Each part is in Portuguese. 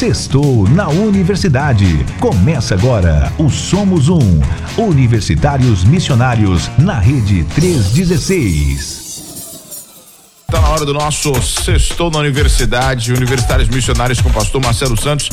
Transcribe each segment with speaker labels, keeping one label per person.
Speaker 1: Sextou na Universidade. Começa agora o Somos Um. Universitários Missionários na Rede 316.
Speaker 2: Está na hora do nosso Sextou na Universidade, Universitários Missionários com o pastor Marcelo Santos.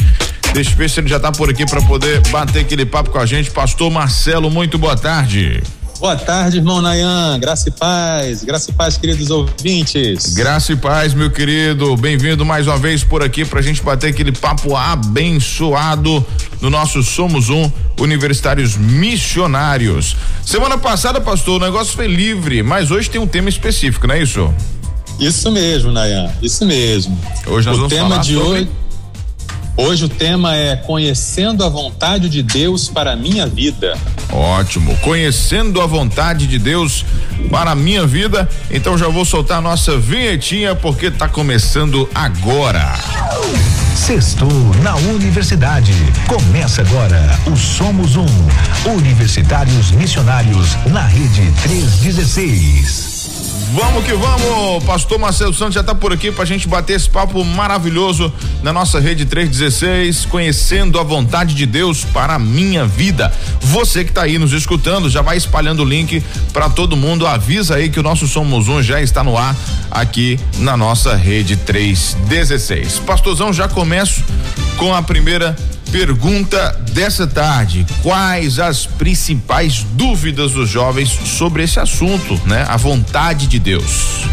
Speaker 2: Deixa eu ver se ele já está por aqui para poder bater aquele papo com a gente. Pastor Marcelo, muito boa tarde.
Speaker 3: Boa tarde, irmão Nayan. Graça e paz. Graça e paz, queridos ouvintes.
Speaker 2: Graça e paz, meu querido. Bem-vindo mais uma vez por aqui pra gente bater aquele papo abençoado no nosso Somos Um Universitários Missionários. Semana passada, pastor, o negócio foi livre, mas hoje tem um tema específico, não é isso?
Speaker 3: Isso mesmo, Nayan. Isso mesmo.
Speaker 2: Hoje nós
Speaker 3: o
Speaker 2: vamos
Speaker 3: tema
Speaker 2: falar
Speaker 3: de
Speaker 2: sobre...
Speaker 3: hoje Hoje o tema é conhecendo a vontade de Deus para a minha vida.
Speaker 2: Ótimo. Conhecendo a vontade de Deus para a minha vida. Então já vou soltar a nossa vinhetinha porque tá começando agora.
Speaker 1: Sextou na Universidade. Começa agora o Somos Um. Universitários Missionários na Rede 316.
Speaker 2: Vamos que vamos, pastor Marcelo Santos já está por aqui para a gente bater esse papo maravilhoso na nossa rede 316, conhecendo a vontade de Deus para a minha vida. Você que está aí nos escutando, já vai espalhando o link para todo mundo, avisa aí que o nosso Somos Um já está no ar aqui na nossa rede 316. Pastorzão, já começo com a primeira Pergunta dessa tarde: quais as principais dúvidas dos jovens sobre esse assunto, né? A vontade de Deus.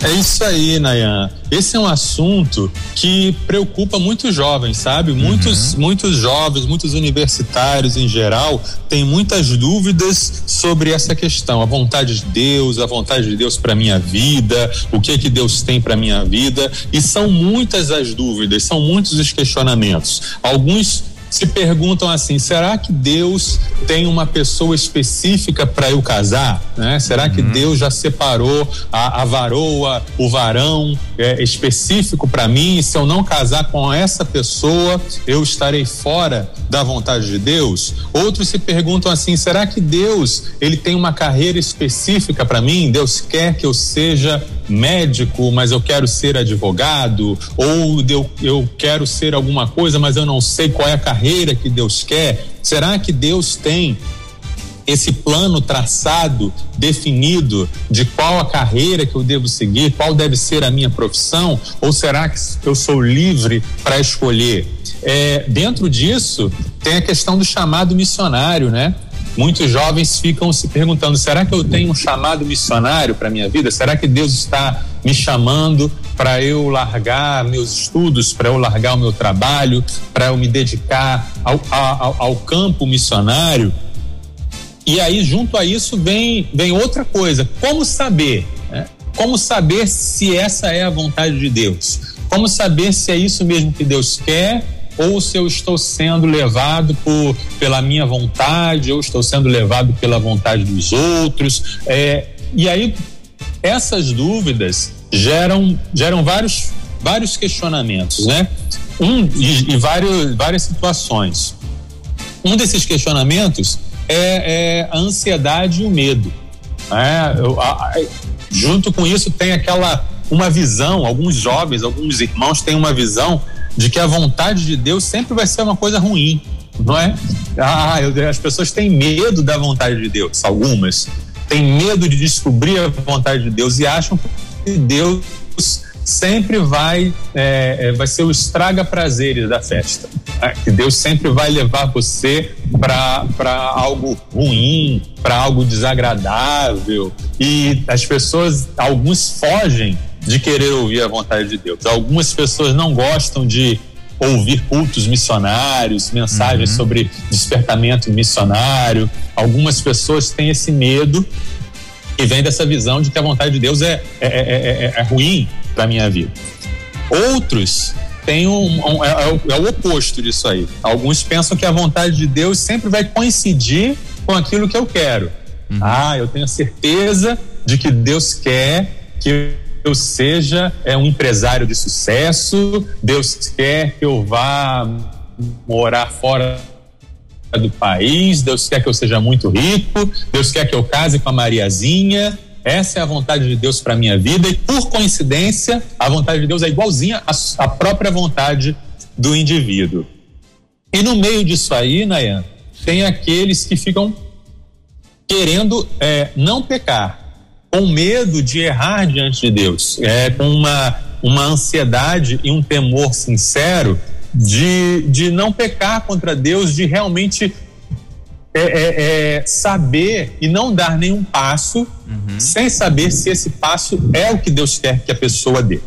Speaker 3: É isso aí, Nayan. Esse é um assunto que preocupa muitos jovens, sabe? Muitos,
Speaker 2: Uhum.
Speaker 3: muitos jovens, muitos universitários em geral, têm muitas dúvidas sobre essa questão, a vontade de Deus, a vontade de Deus para minha vida, o que que Deus tem para minha vida, e são muitas as dúvidas, são muitos os questionamentos. Alguns se perguntam assim: será que Deus tem uma pessoa específica para eu casar? Né? Será que Deus já separou a, a varoa, o varão é, específico para mim? E se eu não casar com essa pessoa, eu estarei fora da vontade de Deus? Outros se perguntam assim: será que Deus ele tem uma carreira específica para mim? Deus quer que eu seja médico, mas eu quero ser advogado, ou eu, eu quero ser alguma coisa, mas eu não sei qual é a carreira que Deus quer. Será que Deus tem esse plano traçado, definido de qual a carreira que eu devo seguir, qual deve ser a minha profissão, ou será que eu sou livre para escolher? É, dentro disso, tem a questão do chamado missionário, né? Muitos jovens ficam se perguntando: será que eu tenho um chamado missionário para minha vida? Será que Deus está me chamando para eu largar meus estudos, para eu largar o meu trabalho, para eu me dedicar ao, ao, ao campo missionário? E aí, junto a isso, vem, vem outra coisa: como saber? Né? Como saber se essa é a vontade de Deus? Como saber se é isso mesmo que Deus quer ou se eu estou sendo levado por, pela minha vontade, ou estou sendo levado pela vontade dos outros. É, e aí, essas dúvidas geram, geram vários, vários questionamentos, né? Um, e, e vários, várias situações. Um desses questionamentos é, é a ansiedade e o medo. Né? Eu, a, a, junto com isso, tem aquela uma visão, alguns jovens, alguns irmãos têm uma visão de que a vontade de Deus sempre vai ser uma coisa ruim, não é? Ah, eu, as pessoas têm medo da vontade de Deus, algumas têm medo de descobrir a vontade de Deus e acham que Deus sempre vai é, vai ser o estraga prazeres da festa, né? que Deus sempre vai levar você para algo ruim, para algo desagradável e as pessoas, alguns fogem de querer ouvir a vontade de Deus. Algumas pessoas não gostam de ouvir cultos missionários, mensagens uhum. sobre despertamento missionário. Algumas pessoas têm esse medo e vem dessa visão de que a vontade de Deus é, é, é, é ruim para a minha vida. Outros têm um, um é, é, o oposto disso aí. Alguns pensam que a vontade de Deus sempre vai coincidir com aquilo que eu quero. Uhum. Ah, eu tenho certeza de que Deus quer que eu seja é, um empresário de sucesso, Deus quer que eu vá morar fora do país, Deus quer que eu seja muito rico, Deus quer que eu case com a Mariazinha. Essa é a vontade de Deus para minha vida e por coincidência, a vontade de Deus é igualzinha à, à própria vontade do indivíduo. E no meio disso aí, Nayan, tem aqueles que ficam querendo é, não pecar, com medo de errar diante de Deus, é, com uma, uma ansiedade e um temor sincero de, de não pecar contra Deus, de realmente é, é, é, saber e não dar nenhum passo uhum. sem saber se esse passo é o que Deus quer que a pessoa dê.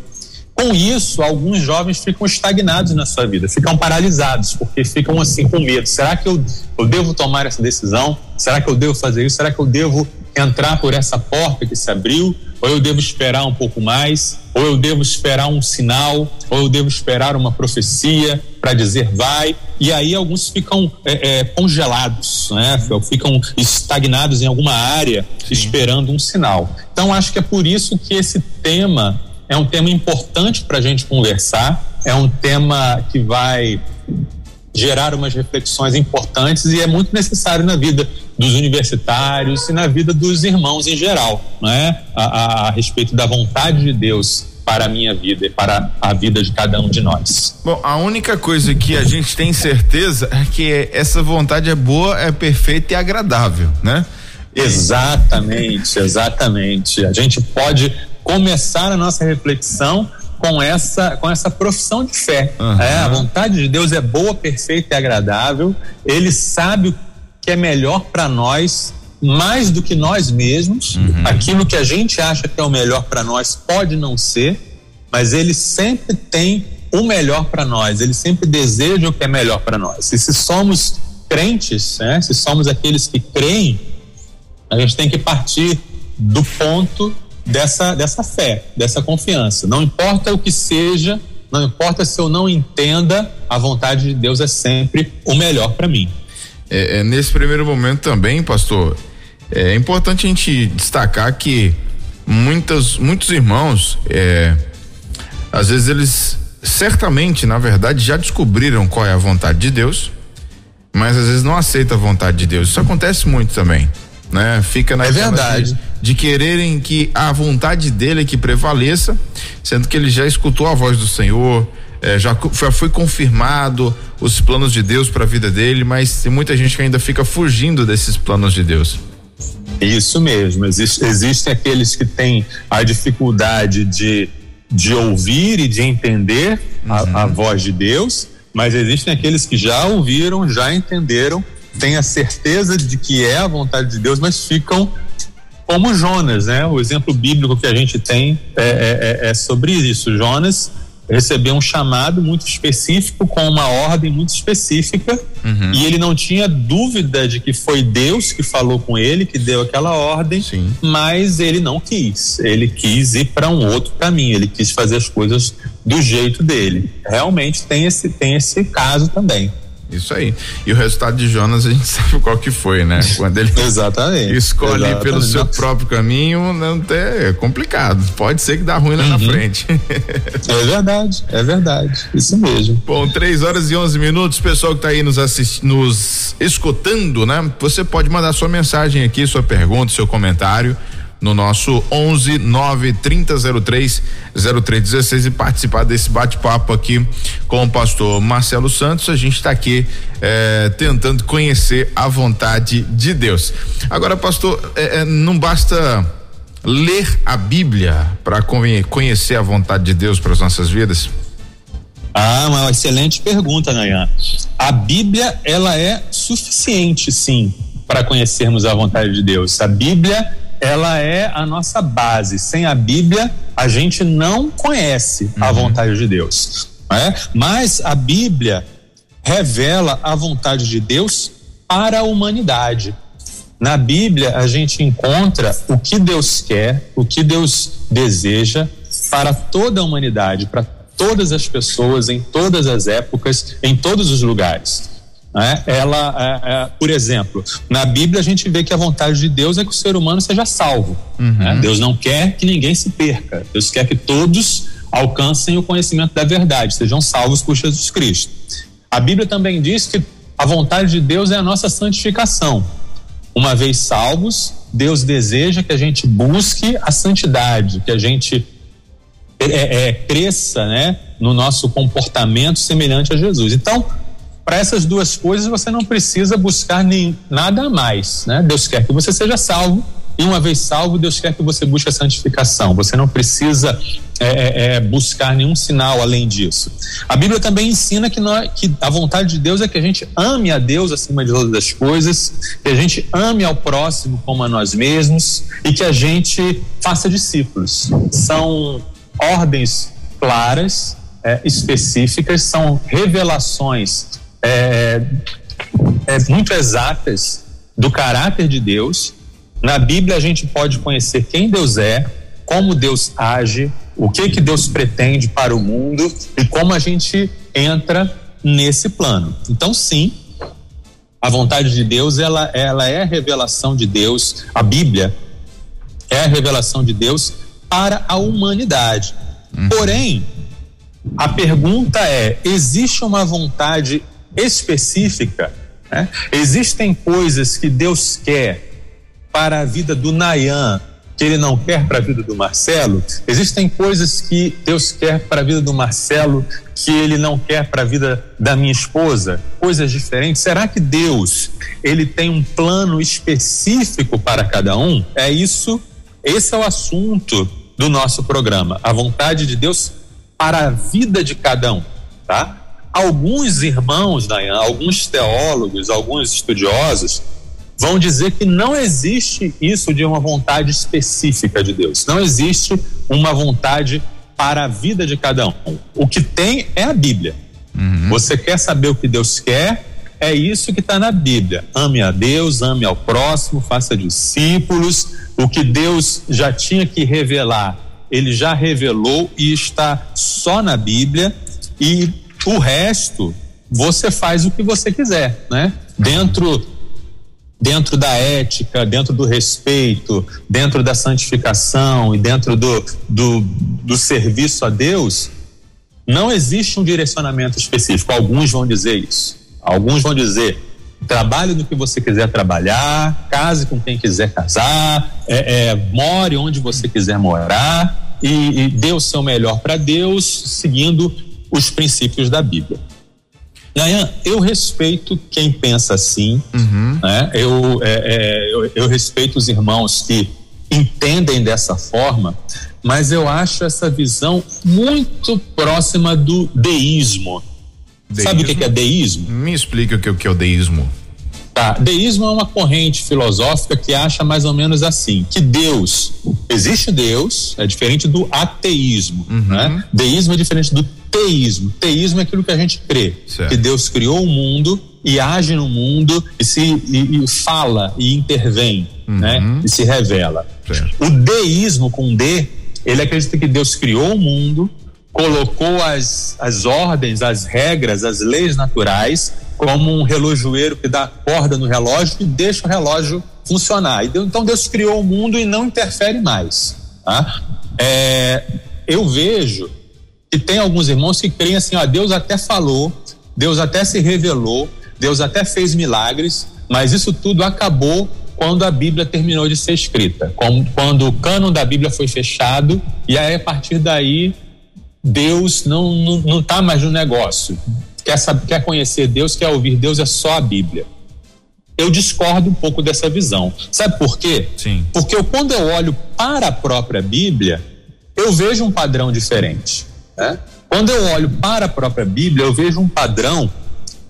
Speaker 3: Com isso, alguns jovens ficam estagnados na sua vida, ficam paralisados, porque ficam assim com medo. Será que eu, eu devo tomar essa decisão? Será que eu devo fazer isso? Será que eu devo entrar por essa porta que se abriu? Ou eu devo esperar um pouco mais? Ou eu devo esperar um sinal? Ou eu devo esperar uma profecia para dizer vai? E aí alguns ficam é, é, congelados, né? ficam estagnados em alguma área, Sim. esperando um sinal. Então acho que é por isso que esse tema é um tema importante para a gente conversar, é um tema que vai gerar umas reflexões importantes e é muito necessário na vida dos universitários e na vida dos irmãos em geral, né? A, a, a, respeito da vontade de Deus para a minha vida e para a vida de cada um de nós.
Speaker 2: Bom, a única coisa que a gente tem certeza é que essa vontade é boa, é perfeita e agradável, né?
Speaker 3: Exatamente, exatamente. A gente pode começar a nossa reflexão com essa com essa profissão de fé. Uhum. É, a vontade de Deus é boa, perfeita e agradável. Ele sabe o que é melhor para nós, mais do que nós mesmos. Uhum. Aquilo que a gente acha que é o melhor para nós pode não ser, mas ele sempre tem o melhor para nós. Ele sempre deseja o que é melhor para nós. E se somos crentes, né, se somos aqueles que creem, a gente tem que partir do ponto dessa, dessa fé, dessa confiança. Não importa o que seja, não importa se eu não entenda, a vontade de Deus é sempre o melhor para mim.
Speaker 2: É, é, nesse primeiro momento também, pastor, é importante a gente destacar que muitas, muitos irmãos, é, às vezes eles certamente, na verdade, já descobriram qual é a vontade de Deus, mas às vezes não aceitam a vontade de Deus. Isso acontece muito também né? Fica na
Speaker 3: é verdade.
Speaker 2: De, de, quererem que a vontade dele é que prevaleça, sendo que ele já escutou a voz do Senhor, é, já, já foi confirmado os planos de Deus para a vida dele, mas tem muita gente que ainda fica fugindo desses planos de Deus.
Speaker 3: Isso mesmo, existe, existem aqueles que têm a dificuldade de, de ouvir e de entender uhum. a, a voz de Deus, mas existem aqueles que já ouviram, já entenderam têm a certeza de que é a vontade de Deus, mas ficam como Jonas, né? O exemplo bíblico que a gente tem é, é, é, é sobre isso. Jonas recebeu um chamado muito específico com uma ordem muito específica uhum. e ele não tinha dúvida de que foi Deus que falou com ele, que deu aquela ordem, Sim. mas ele não quis. Ele quis ir para um outro caminho, ele quis fazer as coisas do jeito dele. Realmente tem esse tem esse caso também.
Speaker 2: Isso aí. E o resultado de Jonas a gente sabe qual que foi, né? Quando ele
Speaker 3: Exatamente.
Speaker 2: escolhe
Speaker 3: Exatamente.
Speaker 2: pelo seu próprio caminho, não é complicado. Pode ser que dá ruim lá uhum. na frente.
Speaker 3: é verdade, é verdade. Isso mesmo.
Speaker 2: Bom, três horas e onze minutos, pessoal que tá aí nos assist, nos escutando, né? Você pode mandar sua mensagem aqui, sua pergunta, seu comentário no nosso 11 9 3003 0316 e participar desse bate-papo aqui com o pastor Marcelo Santos. A gente está aqui é, tentando conhecer a vontade de Deus. Agora, pastor, é, não basta ler a Bíblia para conhecer a vontade de Deus para as nossas vidas?
Speaker 3: Ah, uma excelente pergunta, Nayan. A Bíblia, ela é suficiente, sim, para conhecermos a vontade de Deus. A Bíblia ela é a nossa base. Sem a Bíblia, a gente não conhece uhum. a vontade de Deus. É? Mas a Bíblia revela a vontade de Deus para a humanidade. Na Bíblia, a gente encontra o que Deus quer, o que Deus deseja para toda a humanidade, para todas as pessoas, em todas as épocas, em todos os lugares. Né? Ela, é, é, por exemplo, na Bíblia a gente vê que a vontade de Deus é que o ser humano seja salvo. Uhum. Né? Deus não quer que ninguém se perca. Deus quer que todos alcancem o conhecimento da verdade, sejam salvos por Jesus Cristo. A Bíblia também diz que a vontade de Deus é a nossa santificação. Uma vez salvos, Deus deseja que a gente busque a santidade, que a gente é, é, cresça, né, no nosso comportamento semelhante a Jesus. Então, para essas duas coisas você não precisa buscar nem nada a mais, né? Deus quer que você seja salvo e uma vez salvo, Deus quer que você busque a santificação. Você não precisa é, é, é, buscar nenhum sinal além disso. A Bíblia também ensina que, nós, que a vontade de Deus é que a gente ame a Deus acima de todas as coisas, que a gente ame ao próximo como a nós mesmos e que a gente faça discípulos. São ordens claras, é, específicas, são revelações é, é, muito exatas do caráter de Deus na Bíblia a gente pode conhecer quem Deus é, como Deus age, o que que Deus pretende para o mundo e como a gente entra nesse plano. Então, sim, a vontade de Deus, ela, ela é a revelação de Deus, a Bíblia é a revelação de Deus para a humanidade. Uhum. Porém, a pergunta é: existe uma vontade específica? Né? Existem coisas que Deus quer para a vida do Nayan, que ele não quer para a vida do Marcelo? Existem coisas que Deus quer para a vida do Marcelo que ele não quer para a vida da minha esposa? Coisas diferentes? Será que Deus, ele tem um plano específico para cada um? É isso, esse é o assunto do nosso programa, a vontade de Deus para a vida de cada um, tá? Alguns irmãos, alguns teólogos, alguns estudiosos vão dizer que não existe isso de uma vontade específica de Deus. Não existe uma vontade para a vida de cada um. O que tem é a Bíblia. Uhum. Você quer saber o que Deus quer? É isso que está na Bíblia. Ame a Deus, ame ao próximo, faça discípulos. O que Deus já tinha que revelar, ele já revelou e está só na Bíblia. E o resto, você faz o que você quiser, né? Dentro dentro da ética, dentro do respeito, dentro da santificação e dentro do, do, do serviço a Deus, não existe um direcionamento específico. Alguns vão dizer isso. Alguns vão dizer: trabalhe no que você quiser trabalhar, case com quem quiser casar, é, é, more onde você quiser morar e, e dê o seu melhor para Deus, seguindo os princípios da Bíblia. Nayan, eu respeito quem pensa assim, uhum. né? Eu, é, é, eu, eu respeito os irmãos que entendem dessa forma, mas eu acho essa visão muito próxima do deísmo. deísmo? Sabe o que é deísmo?
Speaker 2: Me explica o que é o deísmo.
Speaker 3: Tá, deísmo é uma corrente filosófica que acha mais ou menos assim, que Deus, existe Deus, é diferente do ateísmo, uhum. né? Deísmo é diferente do teísmo. Teísmo é aquilo que a gente crê, certo. que Deus criou o mundo e age no mundo e se e, e fala e intervém, uhum. né? E se revela. Certo. O deísmo com D, ele acredita que Deus criou o mundo, colocou as, as ordens, as regras, as leis naturais como um relojoeiro que dá corda no relógio e deixa o relógio funcionar. Então Deus criou o mundo e não interfere mais. Tá? É, eu vejo que tem alguns irmãos que creem assim, ó, Deus até falou, Deus até se revelou, Deus até fez milagres, mas isso tudo acabou quando a Bíblia terminou de ser escrita, quando o cânon da Bíblia foi fechado e aí a partir daí Deus não não, não tá mais no negócio quer, saber, quer conhecer Deus, quer ouvir Deus, é só a Bíblia. Eu discordo um pouco dessa visão. Sabe por quê? Sim. Porque eu, quando eu olho para a própria Bíblia, eu vejo um padrão diferente. Né? Quando eu olho para a própria Bíblia, eu vejo um padrão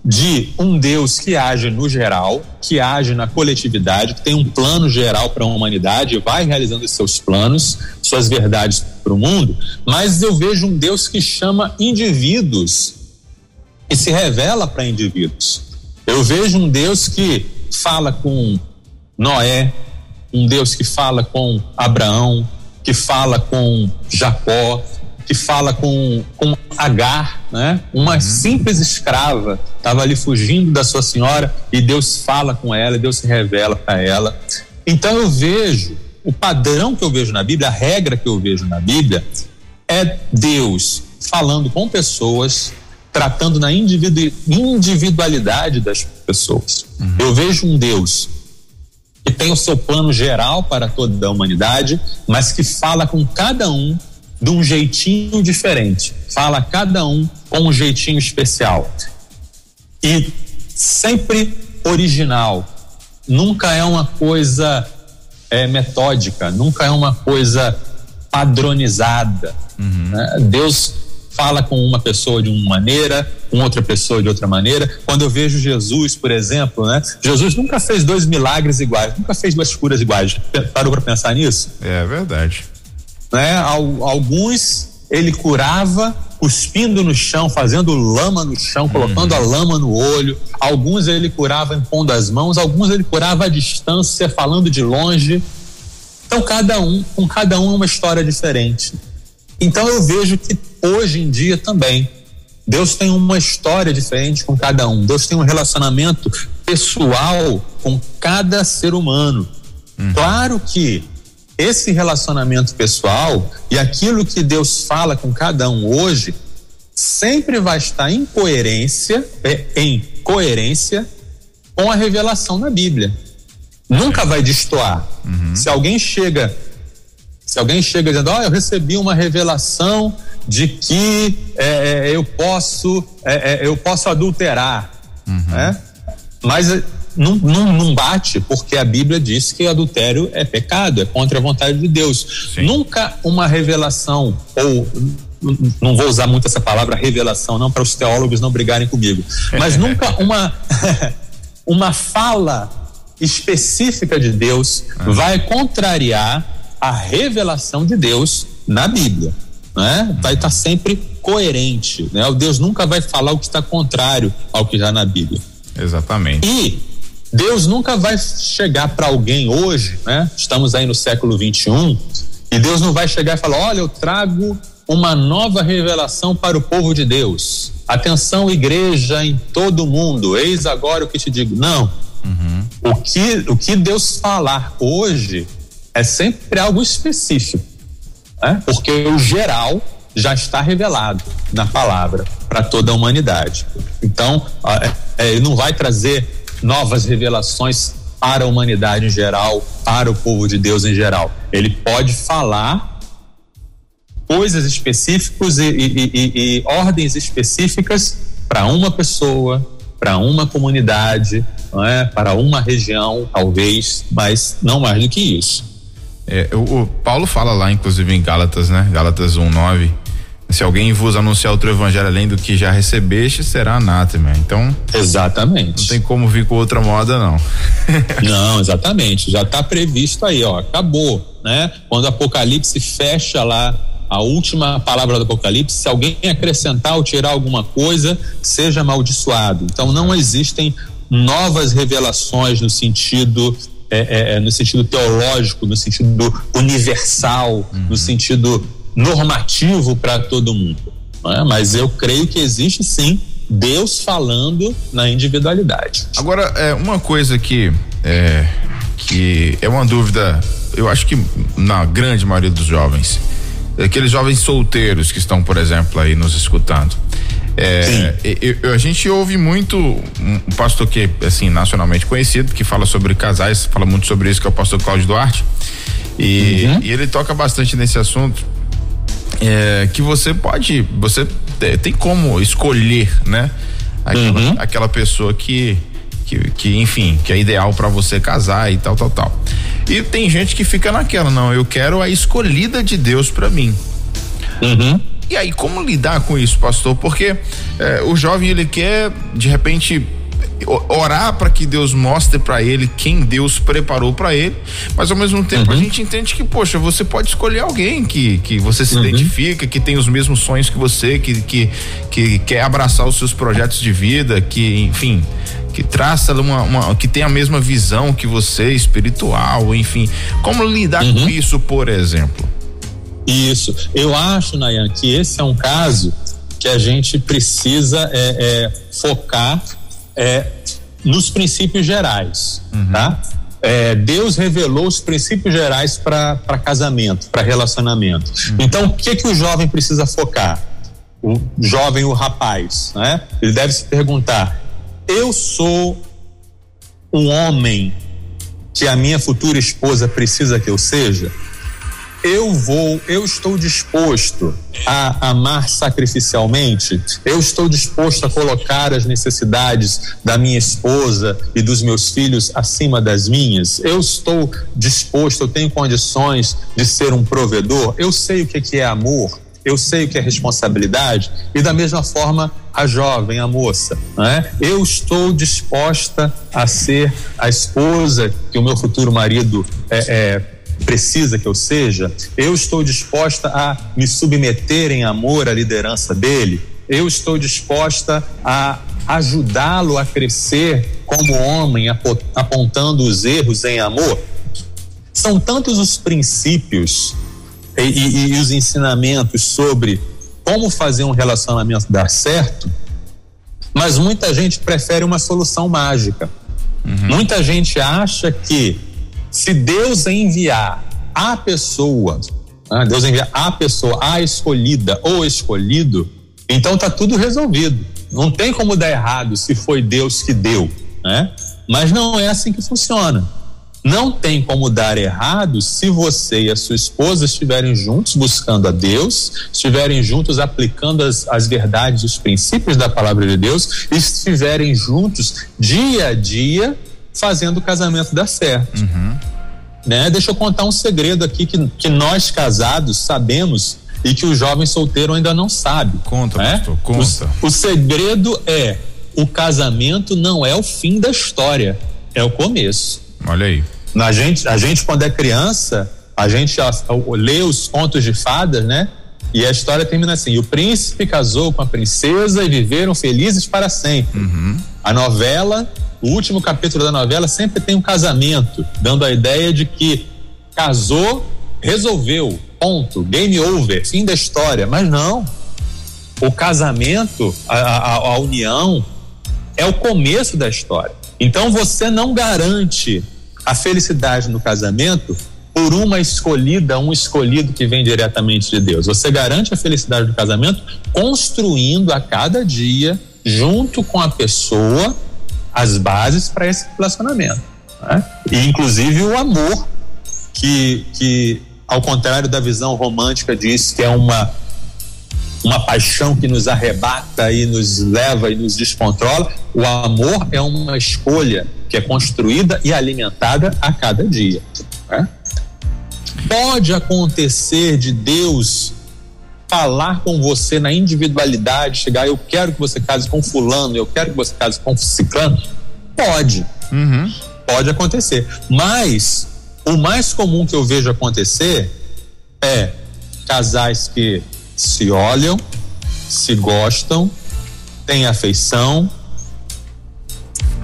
Speaker 3: de um Deus que age no geral, que age na coletividade, que tem um plano geral para a humanidade, vai realizando seus planos, suas verdades para o mundo, mas eu vejo um Deus que chama indivíduos e se revela para indivíduos. Eu vejo um Deus que fala com Noé, um Deus que fala com Abraão, que fala com Jacó, que fala com, com Agar, né? Uma uhum. simples escrava estava ali fugindo da sua senhora e Deus fala com ela, Deus se revela para ela. Então eu vejo o padrão que eu vejo na Bíblia, a regra que eu vejo na Bíblia é Deus falando com pessoas, tratando na individualidade das pessoas. Uhum. Eu vejo um Deus que tem o seu plano geral para toda a humanidade, mas que fala com cada um de um jeitinho diferente, fala cada um com um jeitinho especial. E sempre original, nunca é uma coisa é, metódica, nunca é uma coisa padronizada. Uhum. Né? Deus fala com uma pessoa de uma maneira, com outra pessoa de outra maneira. Quando eu vejo Jesus, por exemplo, né? Jesus nunca fez dois milagres iguais, nunca fez duas curas iguais. Parou para pensar nisso?
Speaker 2: É verdade.
Speaker 3: Né? Alguns ele curava cuspindo no chão, fazendo lama no chão, colocando uhum. a lama no olho. Alguns ele curava impondo as mãos, alguns ele curava à distância, falando de longe. Então cada um, com cada um é uma história diferente. Então eu vejo que hoje em dia também Deus tem uma história diferente com cada um. Deus tem um relacionamento pessoal com cada ser humano. Uhum. Claro que esse relacionamento pessoal e aquilo que Deus fala com cada um hoje sempre vai estar em coerência, é, em coerência com a revelação na Bíblia. Nunca vai destoar. Uhum. Se alguém chega, se alguém chega dizendo, ó, oh, eu recebi uma revelação de que é, é eu posso, é, é, eu posso adulterar, uhum. né? Mas não, não, não, bate, porque a Bíblia diz que adultério é pecado, é contra a vontade de Deus. Sim. Nunca uma revelação, ou não vou usar muito essa palavra revelação, não, para os teólogos não brigarem comigo, mas nunca uma, uma fala específica de Deus ah. vai contrariar a revelação de Deus na Bíblia. Né? Vai estar sempre coerente. Né? O Deus nunca vai falar o que está contrário ao que já na Bíblia.
Speaker 2: Exatamente.
Speaker 3: E Deus nunca vai chegar para alguém hoje, né? Estamos aí no século 21 e Deus não vai chegar e falar: olha, eu trago uma nova revelação para o povo de Deus. Atenção, igreja em todo o mundo. Eis agora o que te digo. Não. Uhum. O que o que Deus falar hoje é sempre algo específico, né? Porque o geral já está revelado na palavra para toda a humanidade. Então, é, ele não vai trazer novas revelações para a humanidade em geral, para o povo de Deus em geral. Ele pode falar coisas específicas e, e, e, e ordens específicas para uma pessoa, para uma comunidade, é? para uma região, talvez, mas não mais do que isso.
Speaker 2: É, o, o, Paulo fala lá, inclusive, em Gálatas, né? Gálatas 1,9 se alguém vos anunciar outro evangelho além do que já recebeste, será anátema. Então.
Speaker 3: Exatamente.
Speaker 2: Não tem como vir com outra moda, não.
Speaker 3: não, exatamente. Já está previsto aí, ó. Acabou, né? Quando o Apocalipse fecha lá a última palavra do Apocalipse, se alguém acrescentar ou tirar alguma coisa, seja amaldiçoado. Então não existem novas revelações no sentido é, é, é no sentido teológico, no sentido universal, uhum. no sentido normativo para todo mundo. É? Mas eu creio que existe sim Deus falando na individualidade.
Speaker 2: Agora, é uma coisa que é, que é uma dúvida, eu acho que na grande maioria dos jovens, aqueles jovens solteiros que estão, por exemplo, aí nos escutando. É, eu, a gente ouve muito um pastor que assim nacionalmente conhecido que fala sobre casais, fala muito sobre isso que é o pastor Cláudio Duarte e, uhum. e ele toca bastante nesse assunto é, que você pode, você tem como escolher, né? Aquela, uhum. aquela pessoa que, que, que, enfim, que é ideal para você casar e tal, tal, tal. E tem gente que fica naquela, não, eu quero a escolhida de Deus para mim. Uhum. E aí, como lidar com isso, pastor? Porque é, o jovem ele quer, de repente, orar para que Deus mostre para ele quem Deus preparou para ele, mas ao mesmo tempo uhum. a gente entende que, poxa, você pode escolher alguém que, que você se uhum. identifica, que tem os mesmos sonhos que você, que, que, que quer abraçar os seus projetos de vida, que, enfim, que traça uma, uma, que tem a mesma visão que você, espiritual, enfim. Como lidar uhum. com isso, por exemplo?
Speaker 3: Isso. Eu acho, Nayan, que esse é um caso que a gente precisa é, é, focar é, nos princípios gerais, uhum. tá? É, Deus revelou os princípios gerais para casamento, para relacionamento. Uhum. Então, o que que o jovem precisa focar? O jovem, o rapaz, né? Ele deve se perguntar: eu sou um homem que a minha futura esposa precisa que eu seja? Eu vou, eu estou disposto a amar sacrificialmente, eu estou disposto a colocar as necessidades da minha esposa e dos meus filhos acima das minhas, eu estou disposto, eu tenho condições de ser um provedor, eu sei o que é amor, eu sei o que é responsabilidade, e da mesma forma a jovem, a moça, né? eu estou disposta a ser a esposa que o meu futuro marido é, é precisa que eu seja, eu estou disposta a me submeter em amor à liderança dele, eu estou disposta a ajudá-lo a crescer como homem, apontando os erros em amor. São tantos os princípios e, e, e os ensinamentos sobre como fazer um relacionamento dar certo, mas muita gente prefere uma solução mágica. Uhum. Muita gente acha que se Deus enviar a pessoa, né, Deus enviar a pessoa, a escolhida ou escolhido, então tá tudo resolvido. Não tem como dar errado se foi Deus que deu, né? Mas não é assim que funciona. Não tem como dar errado se você e a sua esposa estiverem juntos buscando a Deus, estiverem juntos aplicando as, as verdades, os princípios da palavra de Deus, estiverem juntos dia a dia fazendo o casamento dar certo. Uhum. Né? Deixa eu contar um segredo aqui que, que nós casados sabemos e que o jovem solteiro ainda não sabe.
Speaker 2: Conta, né? pastor, conta.
Speaker 3: O, o segredo é: o casamento não é o fim da história, é o começo.
Speaker 2: Olha aí.
Speaker 3: A gente, a gente quando é criança, a gente lê os contos de fadas, né? E a história termina assim: o príncipe casou com a princesa e viveram felizes para sempre. Uhum. A novela o último capítulo da novela sempre tem um casamento, dando a ideia de que casou, resolveu, ponto, game over, fim da história. Mas não. O casamento, a, a, a união, é o começo da história. Então você não garante a felicidade no casamento por uma escolhida, um escolhido que vem diretamente de Deus. Você garante a felicidade do casamento construindo a cada dia, junto com a pessoa, as bases para esse relacionamento. Né? E inclusive o amor, que, que ao contrário da visão romântica diz que é uma uma paixão que nos arrebata e nos leva e nos descontrola. O amor é uma escolha que é construída e alimentada a cada dia. Né? Pode acontecer de Deus falar com você na individualidade, chegar, eu quero que você case com fulano, eu quero que você case com ciclano? Pode. Uhum. Pode acontecer. Mas o mais comum que eu vejo acontecer é casais que se olham, se gostam, têm afeição,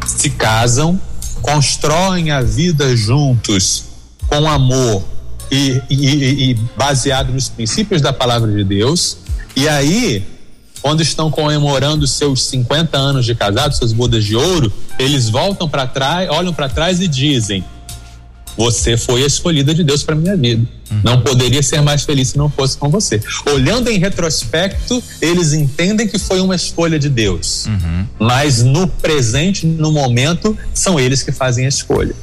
Speaker 3: se casam, constroem a vida juntos com amor e, e, e baseado nos princípios da palavra de Deus. E aí, quando estão comemorando seus 50 anos de casado, suas bodas de ouro, eles voltam para trás, olham para trás e dizem: Você foi a escolhida de Deus para minha vida. Uhum. Não poderia ser mais feliz se não fosse com você. Olhando em retrospecto, eles entendem que foi uma escolha de Deus. Uhum. Mas no presente, no momento, são eles que fazem a escolha.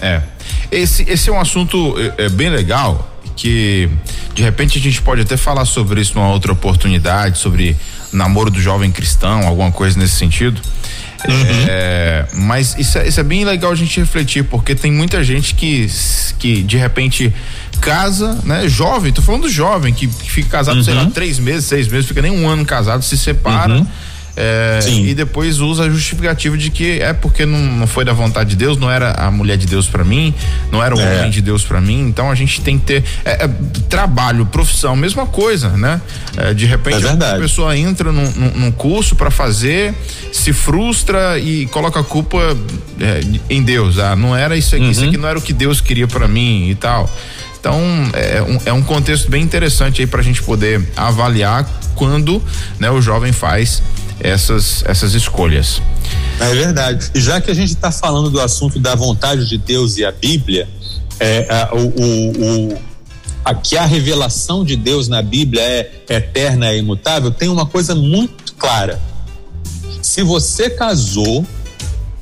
Speaker 2: É. Esse, esse é um assunto é, é, bem legal que de repente a gente pode até falar sobre isso numa outra oportunidade, sobre namoro do jovem cristão, alguma coisa nesse sentido. Uhum. É, mas isso é, isso é bem legal a gente refletir, porque tem muita gente que, que de repente casa, né? Jovem, tô falando jovem, que, que fica casado, uhum. sei lá, uhum. três meses, seis meses, fica nem um ano casado, se separa. Uhum é, e depois usa a justificativa de que é porque não, não foi da vontade de Deus, não era a mulher de Deus para mim, não era o é. homem de Deus para mim. Então a gente tem que ter é, é trabalho, profissão, mesma coisa, né? É, de repente a pessoa entra num, num curso para fazer, se frustra e coloca a culpa é, em Deus. Ah, não era isso aqui, uhum. isso aqui não era o que Deus queria para mim e tal. Então é um, é um contexto bem interessante aí para a gente poder avaliar quando né, o jovem faz essas, essas escolhas.
Speaker 3: É verdade. E já que a gente está falando do assunto da vontade de Deus e a Bíblia, é, a, o, o, o aqui a revelação de Deus na Bíblia é eterna e imutável, tem uma coisa muito clara. Se você casou,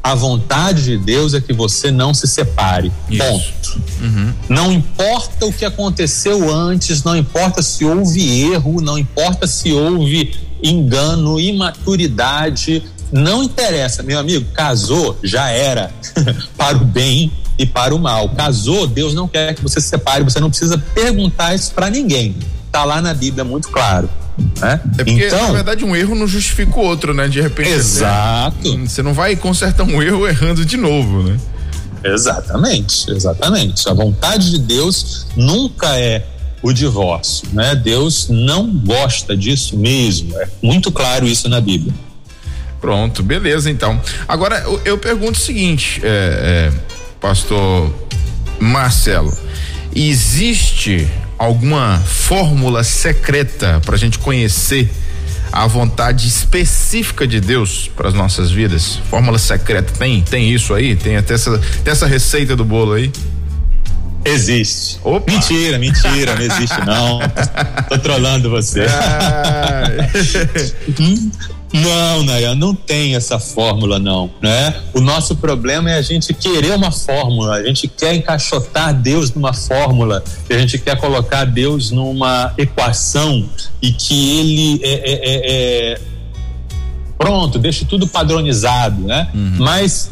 Speaker 3: A vontade de Deus é que você não se separe. Isso. Ponto. Uhum. Não importa o que aconteceu antes, não importa se houve erro, não importa se houve engano, imaturidade, não interessa, meu amigo, casou, já era, para o bem e para o mal. Casou, Deus não quer que você se separe, você não precisa perguntar isso para ninguém. Tá lá na Bíblia muito claro. Né?
Speaker 2: É porque, então, na verdade, um erro não justifica o outro, né? De repente.
Speaker 3: Exato.
Speaker 2: Né? Você não vai consertar um erro errando de novo, né?
Speaker 3: Exatamente, exatamente. A vontade de Deus nunca é o divórcio, né? Deus não gosta disso mesmo. É muito claro isso na Bíblia.
Speaker 2: Pronto, beleza então. Agora eu, eu pergunto o seguinte, é, é, pastor Marcelo, existe alguma fórmula secreta para a gente conhecer a vontade específica de Deus para as nossas vidas? Fórmula secreta tem? Tem isso aí? Tem até essa, tem essa receita do bolo aí?
Speaker 3: Existe. Opa. Mentira, mentira, não existe não. Tô trolando você. Ah. Não, Naya, não tem essa fórmula, não. Né? O nosso problema é a gente querer uma fórmula, a gente quer encaixotar Deus numa fórmula, a gente quer colocar Deus numa equação e que ele é, é, é, é... pronto, deixe tudo padronizado, né? Uhum. Mas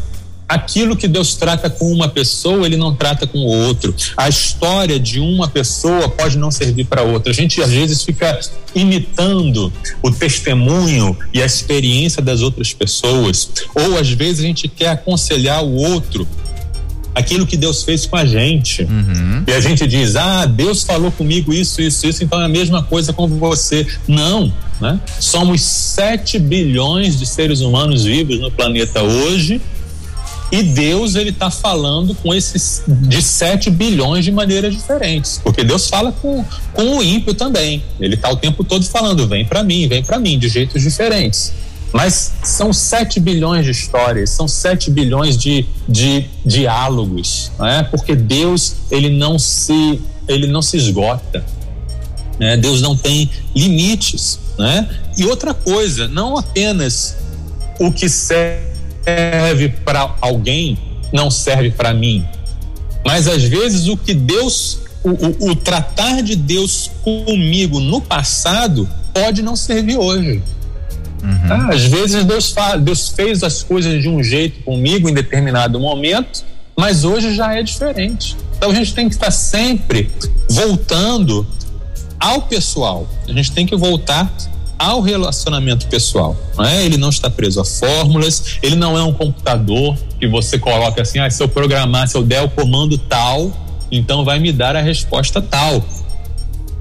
Speaker 3: aquilo que Deus trata com uma pessoa, ele não trata com o outro. A história de uma pessoa pode não servir para outra. A gente às vezes fica imitando o testemunho e a experiência das outras pessoas, ou às vezes a gente quer aconselhar o outro aquilo que Deus fez com a gente. Uhum. E a gente diz: "Ah, Deus falou comigo isso, isso, isso, então é a mesma coisa com você". Não, né? Somos 7 bilhões de seres humanos vivos no planeta hoje e Deus ele está falando com esses de 7 bilhões de maneiras diferentes, porque Deus fala com, com o ímpio também. Ele está o tempo todo falando: vem para mim, vem para mim, de jeitos diferentes. Mas são 7 bilhões de histórias, são 7 bilhões de, de diálogos, né? porque Deus ele não se, ele não se esgota. Né? Deus não tem limites. Né? E outra coisa, não apenas o que serve serve para alguém não serve para mim. Mas às vezes o que Deus, o, o, o, tratar de Deus comigo no passado pode não servir hoje. Uhum. Tá? Às vezes Deus, fala, Deus fez as coisas de um jeito comigo em determinado momento, mas hoje já é diferente. Então a gente tem que estar sempre voltando ao pessoal. A gente tem que voltar ao relacionamento pessoal. Não é? Ele não está preso a fórmulas, ele não é um computador que você coloca assim, ah, se eu programar, se eu der o comando tal, então vai me dar a resposta tal.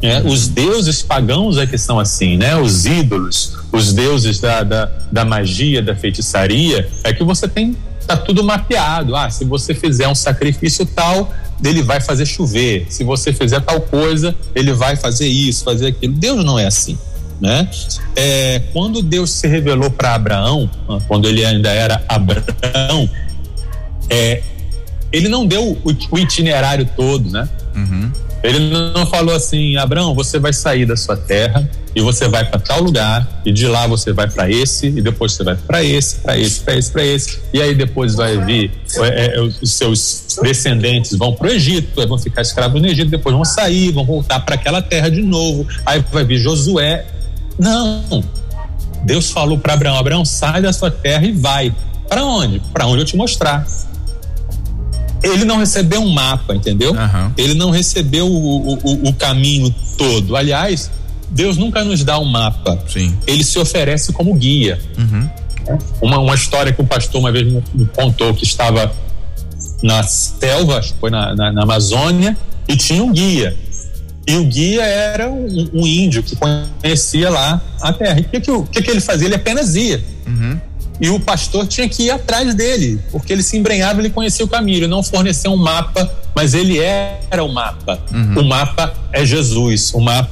Speaker 3: É, os deuses pagãos é que são assim, né? Os ídolos, os deuses da, da, da magia, da feitiçaria, é que você tem tá tudo mapeado. Ah, se você fizer um sacrifício tal, ele vai fazer chover. Se você fizer tal coisa, ele vai fazer isso, fazer aquilo. Deus não é assim né? É, quando Deus se revelou para Abraão, quando ele ainda era Abraão, é, ele não deu o, itinerário todo, né? Uhum. Ele não falou assim, Abraão, você vai sair da sua terra e você vai para tal lugar e de lá você vai para esse e depois você vai para esse, para esse, para esse, para esse e aí depois vai vir é, é, os seus descendentes vão para o Egito, vão ficar escravos no Egito, depois vão sair, vão voltar para aquela terra de novo, aí vai vir Josué não. Deus falou para Abraão: Abraão, sai da sua terra e vai. Para onde? Para onde eu te mostrar. Ele não recebeu um mapa, entendeu? Uhum. Ele não recebeu o, o, o, caminho todo. Aliás, Deus nunca nos dá um mapa. Sim. Ele se oferece como guia. Uhum. Uma, uma história que o pastor uma vez me contou que estava na selva, foi na, na, na Amazônia, e tinha um guia. E o guia era um, um índio que conhecia lá a terra. E o que, que, que, que ele fazia? Ele apenas ia. Uhum. E o pastor tinha que ir atrás dele, porque ele se embrenhava, ele conhecia o caminho. Ele não forneceu um mapa, mas ele era o mapa. Uhum. O mapa é Jesus. O mapa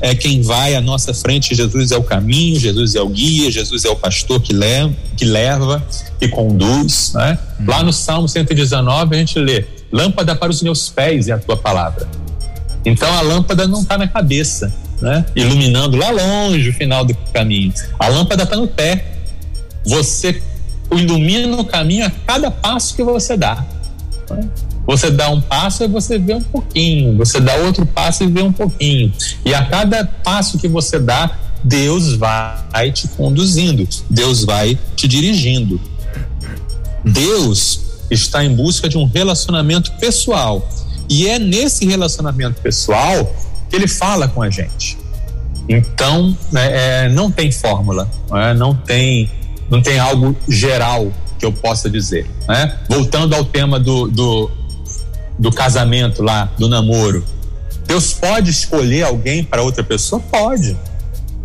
Speaker 3: é quem vai à nossa frente. Jesus é o caminho, Jesus é o guia, Jesus é o pastor que leva, que, leva, que conduz. Né? Uhum. Lá no Salmo 119 a gente lê: Lâmpada para os meus pés é a tua palavra então a lâmpada não está na cabeça, né? Iluminando lá longe o final do caminho. A lâmpada está no pé. Você ilumina o caminho a cada passo que você dá. Né? Você dá um passo e você vê um pouquinho, você dá outro passo e vê um pouquinho. E a cada passo que você dá, Deus vai te conduzindo, Deus vai te dirigindo. Deus está em busca de um relacionamento pessoal. E é nesse relacionamento pessoal que ele fala com a gente. Então, né, é, não tem fórmula, é, não tem não tem algo geral que eu possa dizer. Né? Voltando ao tema do, do, do casamento lá, do namoro. Deus pode escolher alguém para outra pessoa? Pode.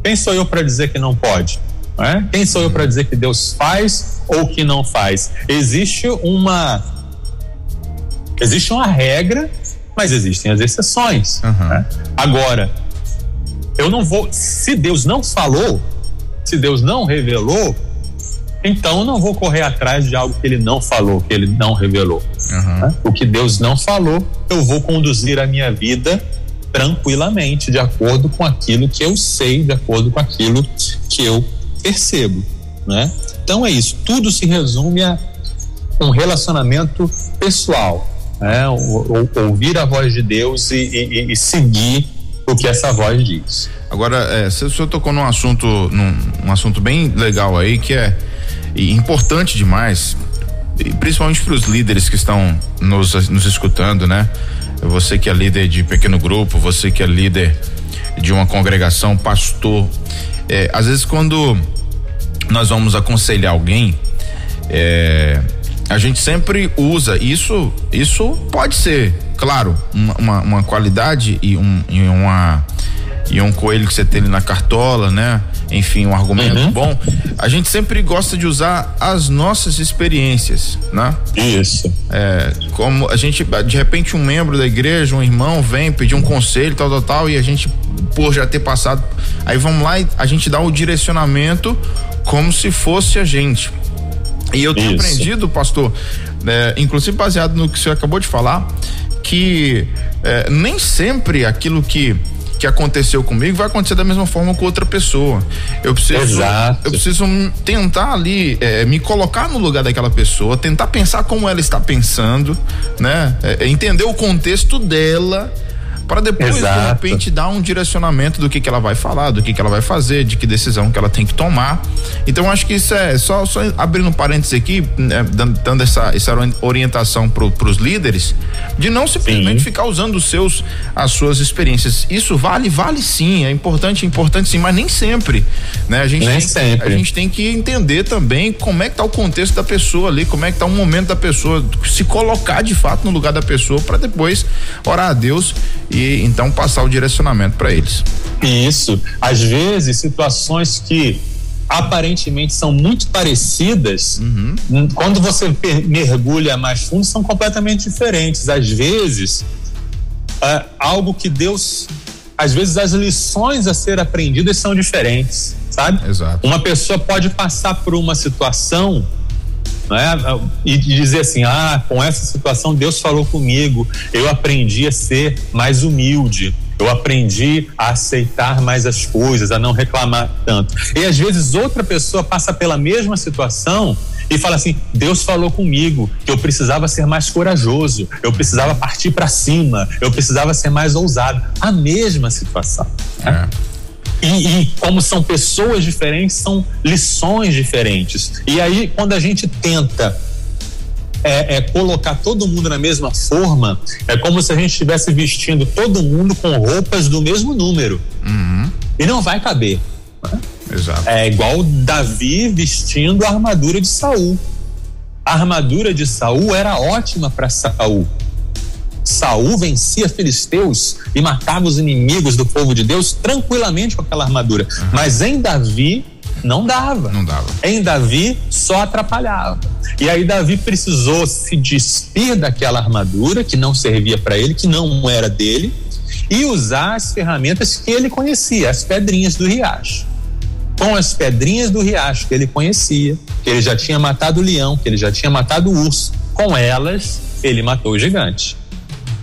Speaker 3: Quem sou eu para dizer que não pode? Né? Quem sou eu para dizer que Deus faz ou que não faz? Existe uma existe uma regra, mas existem as exceções. Uhum. Né? Agora, eu não vou. Se Deus não falou, se Deus não revelou, então eu não vou correr atrás de algo que ele não falou, que ele não revelou. Uhum. Né? O que Deus não falou, eu vou conduzir a minha vida tranquilamente, de acordo com aquilo que eu sei, de acordo com aquilo que eu percebo. Né? Então é isso, tudo se resume a um relacionamento pessoal. Né? Ouvir a voz de Deus e, e, e seguir o que essa voz diz.
Speaker 2: Agora, é, o senhor tocou num assunto, num, um assunto bem legal aí, que é importante demais, principalmente para os líderes que estão nos, nos escutando, né? Você que é líder de pequeno grupo, você que é líder de uma congregação, pastor. É, às vezes, quando nós vamos aconselhar alguém, é, a gente sempre usa isso. Isso pode ser, claro, uma, uma, uma qualidade e, um, e uma e um coelho que você tem na cartola, né? Enfim, um argumento uhum. bom. A gente sempre gosta de usar as nossas experiências, né?
Speaker 3: Isso.
Speaker 2: É, como a gente, de repente, um membro da igreja, um irmão, vem pedir um conselho, tal, tal, tal, e a gente, por já ter passado, aí vamos lá e a gente dá o direcionamento como se fosse a gente. E eu tenho Isso. aprendido, pastor, é, inclusive baseado no que o senhor acabou de falar, que é, nem sempre aquilo que que aconteceu comigo vai acontecer da mesma forma com outra pessoa. Eu preciso, Exato. eu preciso tentar ali é, me colocar no lugar daquela pessoa, tentar pensar como ela está pensando, né? É, entender o contexto dela para depois Exato. de repente dar um direcionamento do que que ela vai falar, do que que ela vai fazer, de que decisão que ela tem que tomar. Então acho que isso é só só abrindo um parênteses aqui, né, dando, essa essa orientação para os líderes de não simplesmente sim. ficar usando os seus as suas experiências. Isso vale, vale sim, é importante, é importante sim, mas nem sempre, né? A gente nem tem, sempre. a gente tem que entender também como é que tá o contexto da pessoa ali, como é que tá o momento da pessoa, se colocar de fato no lugar da pessoa para depois orar a Deus e então passar o direcionamento para eles.
Speaker 3: Isso. Às vezes, situações que aparentemente são muito parecidas, uhum. quando você mergulha mais fundo, são completamente diferentes. Às vezes, é algo que Deus. Às vezes, as lições a ser aprendidas são diferentes, sabe?
Speaker 2: Exato.
Speaker 3: Uma pessoa pode passar por uma situação né? E dizer assim, ah, com essa situação Deus falou comigo, eu aprendi a ser mais humilde, eu aprendi a aceitar mais as coisas, a não reclamar tanto. E às vezes outra pessoa passa pela mesma situação e fala assim: Deus falou comigo que eu precisava ser mais corajoso, eu precisava partir para cima, eu precisava ser mais ousado. A mesma situação. Né? É. E, e, como são pessoas diferentes, são lições diferentes. E aí, quando a gente tenta é, é, colocar todo mundo na mesma forma, é como se a gente estivesse vestindo todo mundo com roupas do mesmo número. Uhum. E não vai caber. Né?
Speaker 2: Exato.
Speaker 3: É igual Davi vestindo a armadura de Saul. A armadura de Saul era ótima para Saul. Saul vencia filisteus e matava os inimigos do povo de Deus tranquilamente com aquela armadura. Uhum. Mas em Davi não dava.
Speaker 2: Não dava.
Speaker 3: Em Davi só atrapalhava. E aí Davi precisou se despir daquela armadura que não servia para ele, que não era dele, e usar as ferramentas que ele conhecia, as pedrinhas do riacho. Com as pedrinhas do riacho que ele conhecia, que ele já tinha matado o leão, que ele já tinha matado o urso, com elas ele matou o gigante.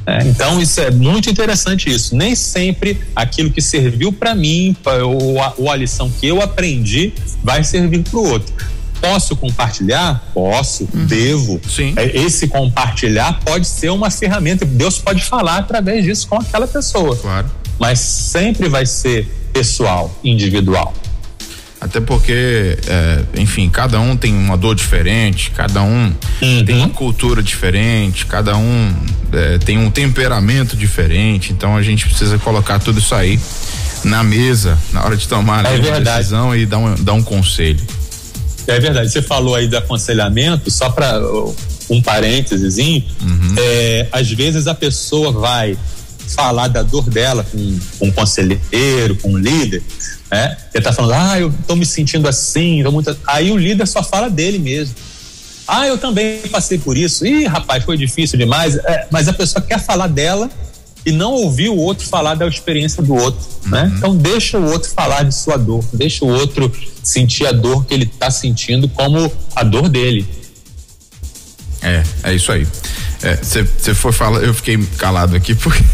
Speaker 3: É, então isso é muito interessante isso. Nem sempre aquilo que serviu para mim, ou a, ou a lição que eu aprendi, vai servir para o outro. posso compartilhar? Posso, uhum. devo.
Speaker 2: Sim.
Speaker 3: É, esse compartilhar pode ser uma ferramenta. Deus pode falar através disso com aquela pessoa.
Speaker 2: Claro.
Speaker 3: Mas sempre vai ser pessoal, individual.
Speaker 2: Até porque, é, enfim, cada um tem uma dor diferente, cada um uhum. tem uma cultura diferente, cada um é, tem um temperamento diferente. Então a gente precisa colocar tudo isso aí na mesa na hora de tomar
Speaker 3: é
Speaker 2: a decisão e dar um, dar um conselho.
Speaker 3: É verdade. Você falou aí do aconselhamento, só para um parênteses, uhum. é, às vezes a pessoa vai falar da dor dela com, com um conselheiro, com um líder, né? Ele tá falando, ah, eu tô me sentindo assim, tô muito... aí o líder só fala dele mesmo. Ah, eu também passei por isso. Ih, rapaz, foi difícil demais. É, mas a pessoa quer falar dela e não ouvir o outro falar da experiência do outro, né? uhum. né? Então deixa o outro falar de sua dor, deixa o outro sentir a dor que ele está sentindo como a dor dele.
Speaker 2: É, é isso aí. Você é, foi falar, eu fiquei calado aqui porque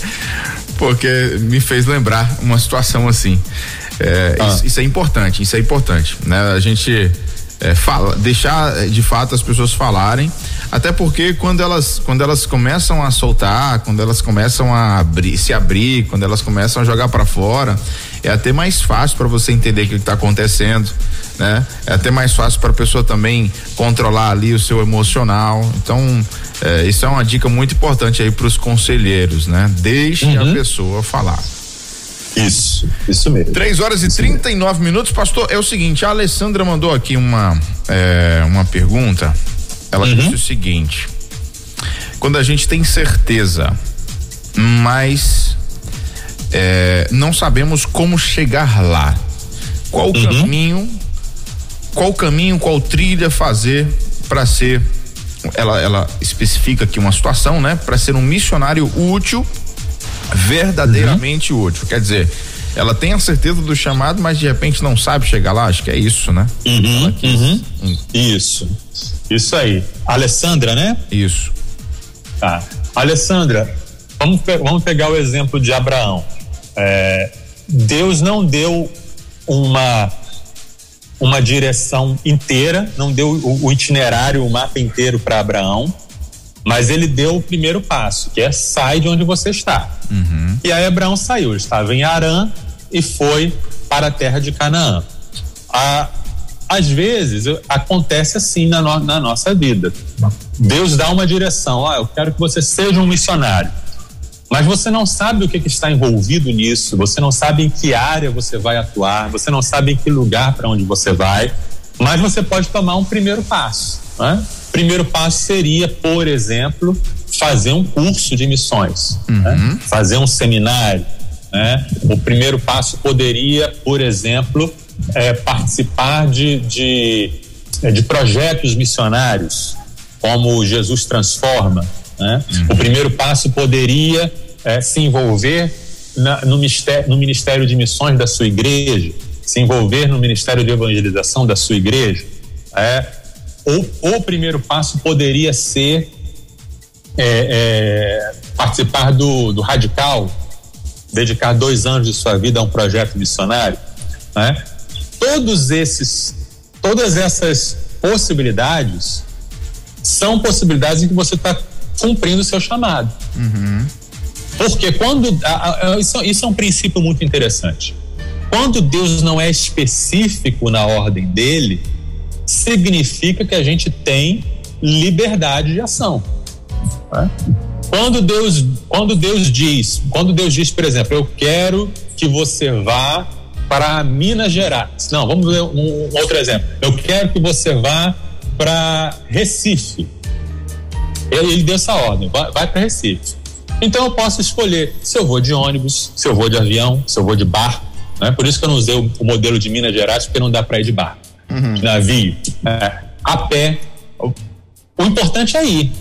Speaker 2: porque me fez lembrar uma situação assim. É, ah. isso, isso, é importante, isso é importante, né? A gente é, fala, deixar de fato as pessoas falarem, até porque quando elas quando elas começam a soltar, quando elas começam a abrir, se abrir, quando elas começam a jogar para fora, é até mais fácil para você entender o que está acontecendo, né? É até mais fácil para a pessoa também controlar ali o seu emocional. Então, é, isso é uma dica muito importante aí para os conselheiros, né? Deixe uhum. a pessoa falar.
Speaker 3: Isso, isso mesmo.
Speaker 2: 3 horas e 39 mesmo. minutos, pastor. É o seguinte, a Alessandra mandou aqui uma, é, uma pergunta. Ela uhum. disse o seguinte: quando a gente tem certeza, mas é, não sabemos como chegar lá, qual o uhum. caminho, qual caminho, qual trilha fazer para ser ela, ela especifica aqui uma situação, né? Para ser um missionário útil verdadeiramente uhum. útil. Quer dizer, ela tem a certeza do chamado, mas de repente não sabe chegar lá. Acho que é isso, né?
Speaker 3: Uhum, uhum. Hum. Isso. Isso aí. Alessandra, né?
Speaker 2: Isso.
Speaker 3: Tá. Alessandra, vamos, pe vamos pegar o exemplo de Abraão. É, Deus não deu uma uma direção inteira, não deu o, o itinerário, o mapa inteiro para Abraão mas ele deu o primeiro passo, que é sai de onde você está. Uhum. E aí Abraão saiu, ele estava em Arã e foi para a terra de Canaã. A, às vezes acontece assim na, no, na nossa vida. Deus dá uma direção, ah, eu quero que você seja um missionário. Mas você não sabe o que, que, está envolvido nisso, você não sabe em que área você vai atuar, você não sabe em que lugar para onde você vai, mas você pode tomar um primeiro passo. Né? primeiro passo seria, por exemplo, fazer um curso de missões, uhum. né? fazer um seminário. Né? O primeiro passo poderia, por exemplo, é, participar de, de, é, de, projetos missionários, como Jesus Transforma. Né? O primeiro passo poderia é, se envolver na, no, ministério, no Ministério de Missões da sua igreja, se envolver no Ministério de Evangelização da sua igreja. É, ou o primeiro passo poderia ser é, é, participar do, do Radical, dedicar dois anos de sua vida a um projeto missionário, né? Todos esses, todas essas possibilidades são possibilidades em que você está cumprindo o seu chamado. Uhum. Porque quando. Isso, isso é um princípio muito interessante. Quando Deus não é específico na ordem dele, significa que a gente tem liberdade de ação. Né? Quando Deus, quando Deus diz, quando Deus diz, por exemplo, eu quero que você vá para Minas Gerais. Não, vamos ver um, um outro exemplo. Eu quero que você vá para Recife. Ele, ele deu essa ordem, vai, vai para Recife. Então eu posso escolher se eu vou de ônibus, se eu vou de avião, se eu vou de barco. Né? Por isso que eu não usei o, o modelo de Minas Gerais, porque não dá para ir de barco uhum. de navio, é, a pé. O, o importante é ir.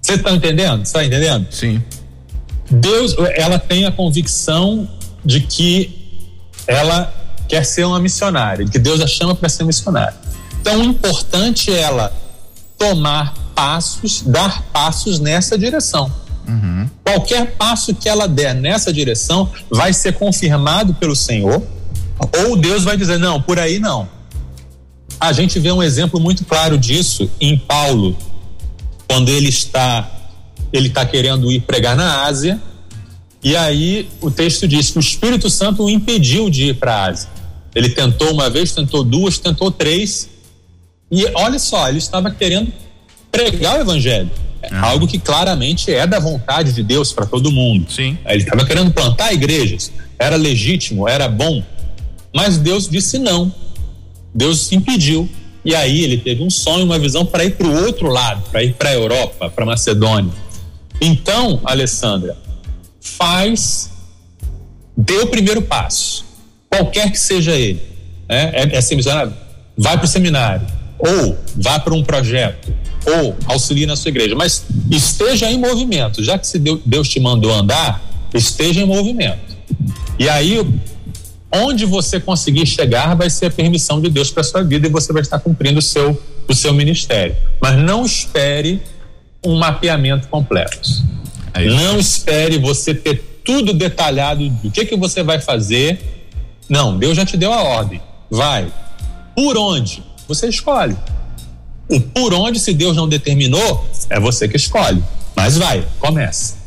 Speaker 3: Você está entendendo? Está entendendo?
Speaker 2: Sim.
Speaker 3: Deus, ela tem a convicção de que ela quer ser uma missionária, de que Deus a chama para ser missionária. Então, o importante é ela tomar passos, dar passos nessa direção. Uhum. Qualquer passo que ela der nessa direção vai ser confirmado pelo Senhor, ou Deus vai dizer: não, por aí não. A gente vê um exemplo muito claro disso em Paulo, quando ele está ele está querendo ir pregar na Ásia, e aí o texto diz que o Espírito Santo o impediu de ir para a Ásia. Ele tentou uma vez, tentou duas, tentou três, e olha só, ele estava querendo pregar o evangelho. É. Algo que claramente é da vontade de Deus para todo mundo.
Speaker 2: Sim.
Speaker 3: Ele estava querendo plantar igrejas. Era legítimo, era bom. Mas Deus disse não. Deus impediu. E aí ele teve um sonho, uma visão para ir para o outro lado, para ir para a Europa, para Macedônia. Então, Alessandra, faz, dê o primeiro passo, qualquer que seja ele. Né? É, é missionário? Vai para o seminário, ou vá para um projeto, ou auxilie na sua igreja, mas esteja em movimento. Já que se Deus te mandou andar, esteja em movimento. E aí, onde você conseguir chegar, vai ser a permissão de Deus para sua vida e você vai estar cumprindo o seu, o seu ministério. Mas não espere um mapeamento completo. É não espere você ter tudo detalhado do que que você vai fazer. Não, Deus já te deu a ordem. Vai. Por onde? Você escolhe. O por onde, se Deus não determinou, é você que escolhe. Mas vai, começa.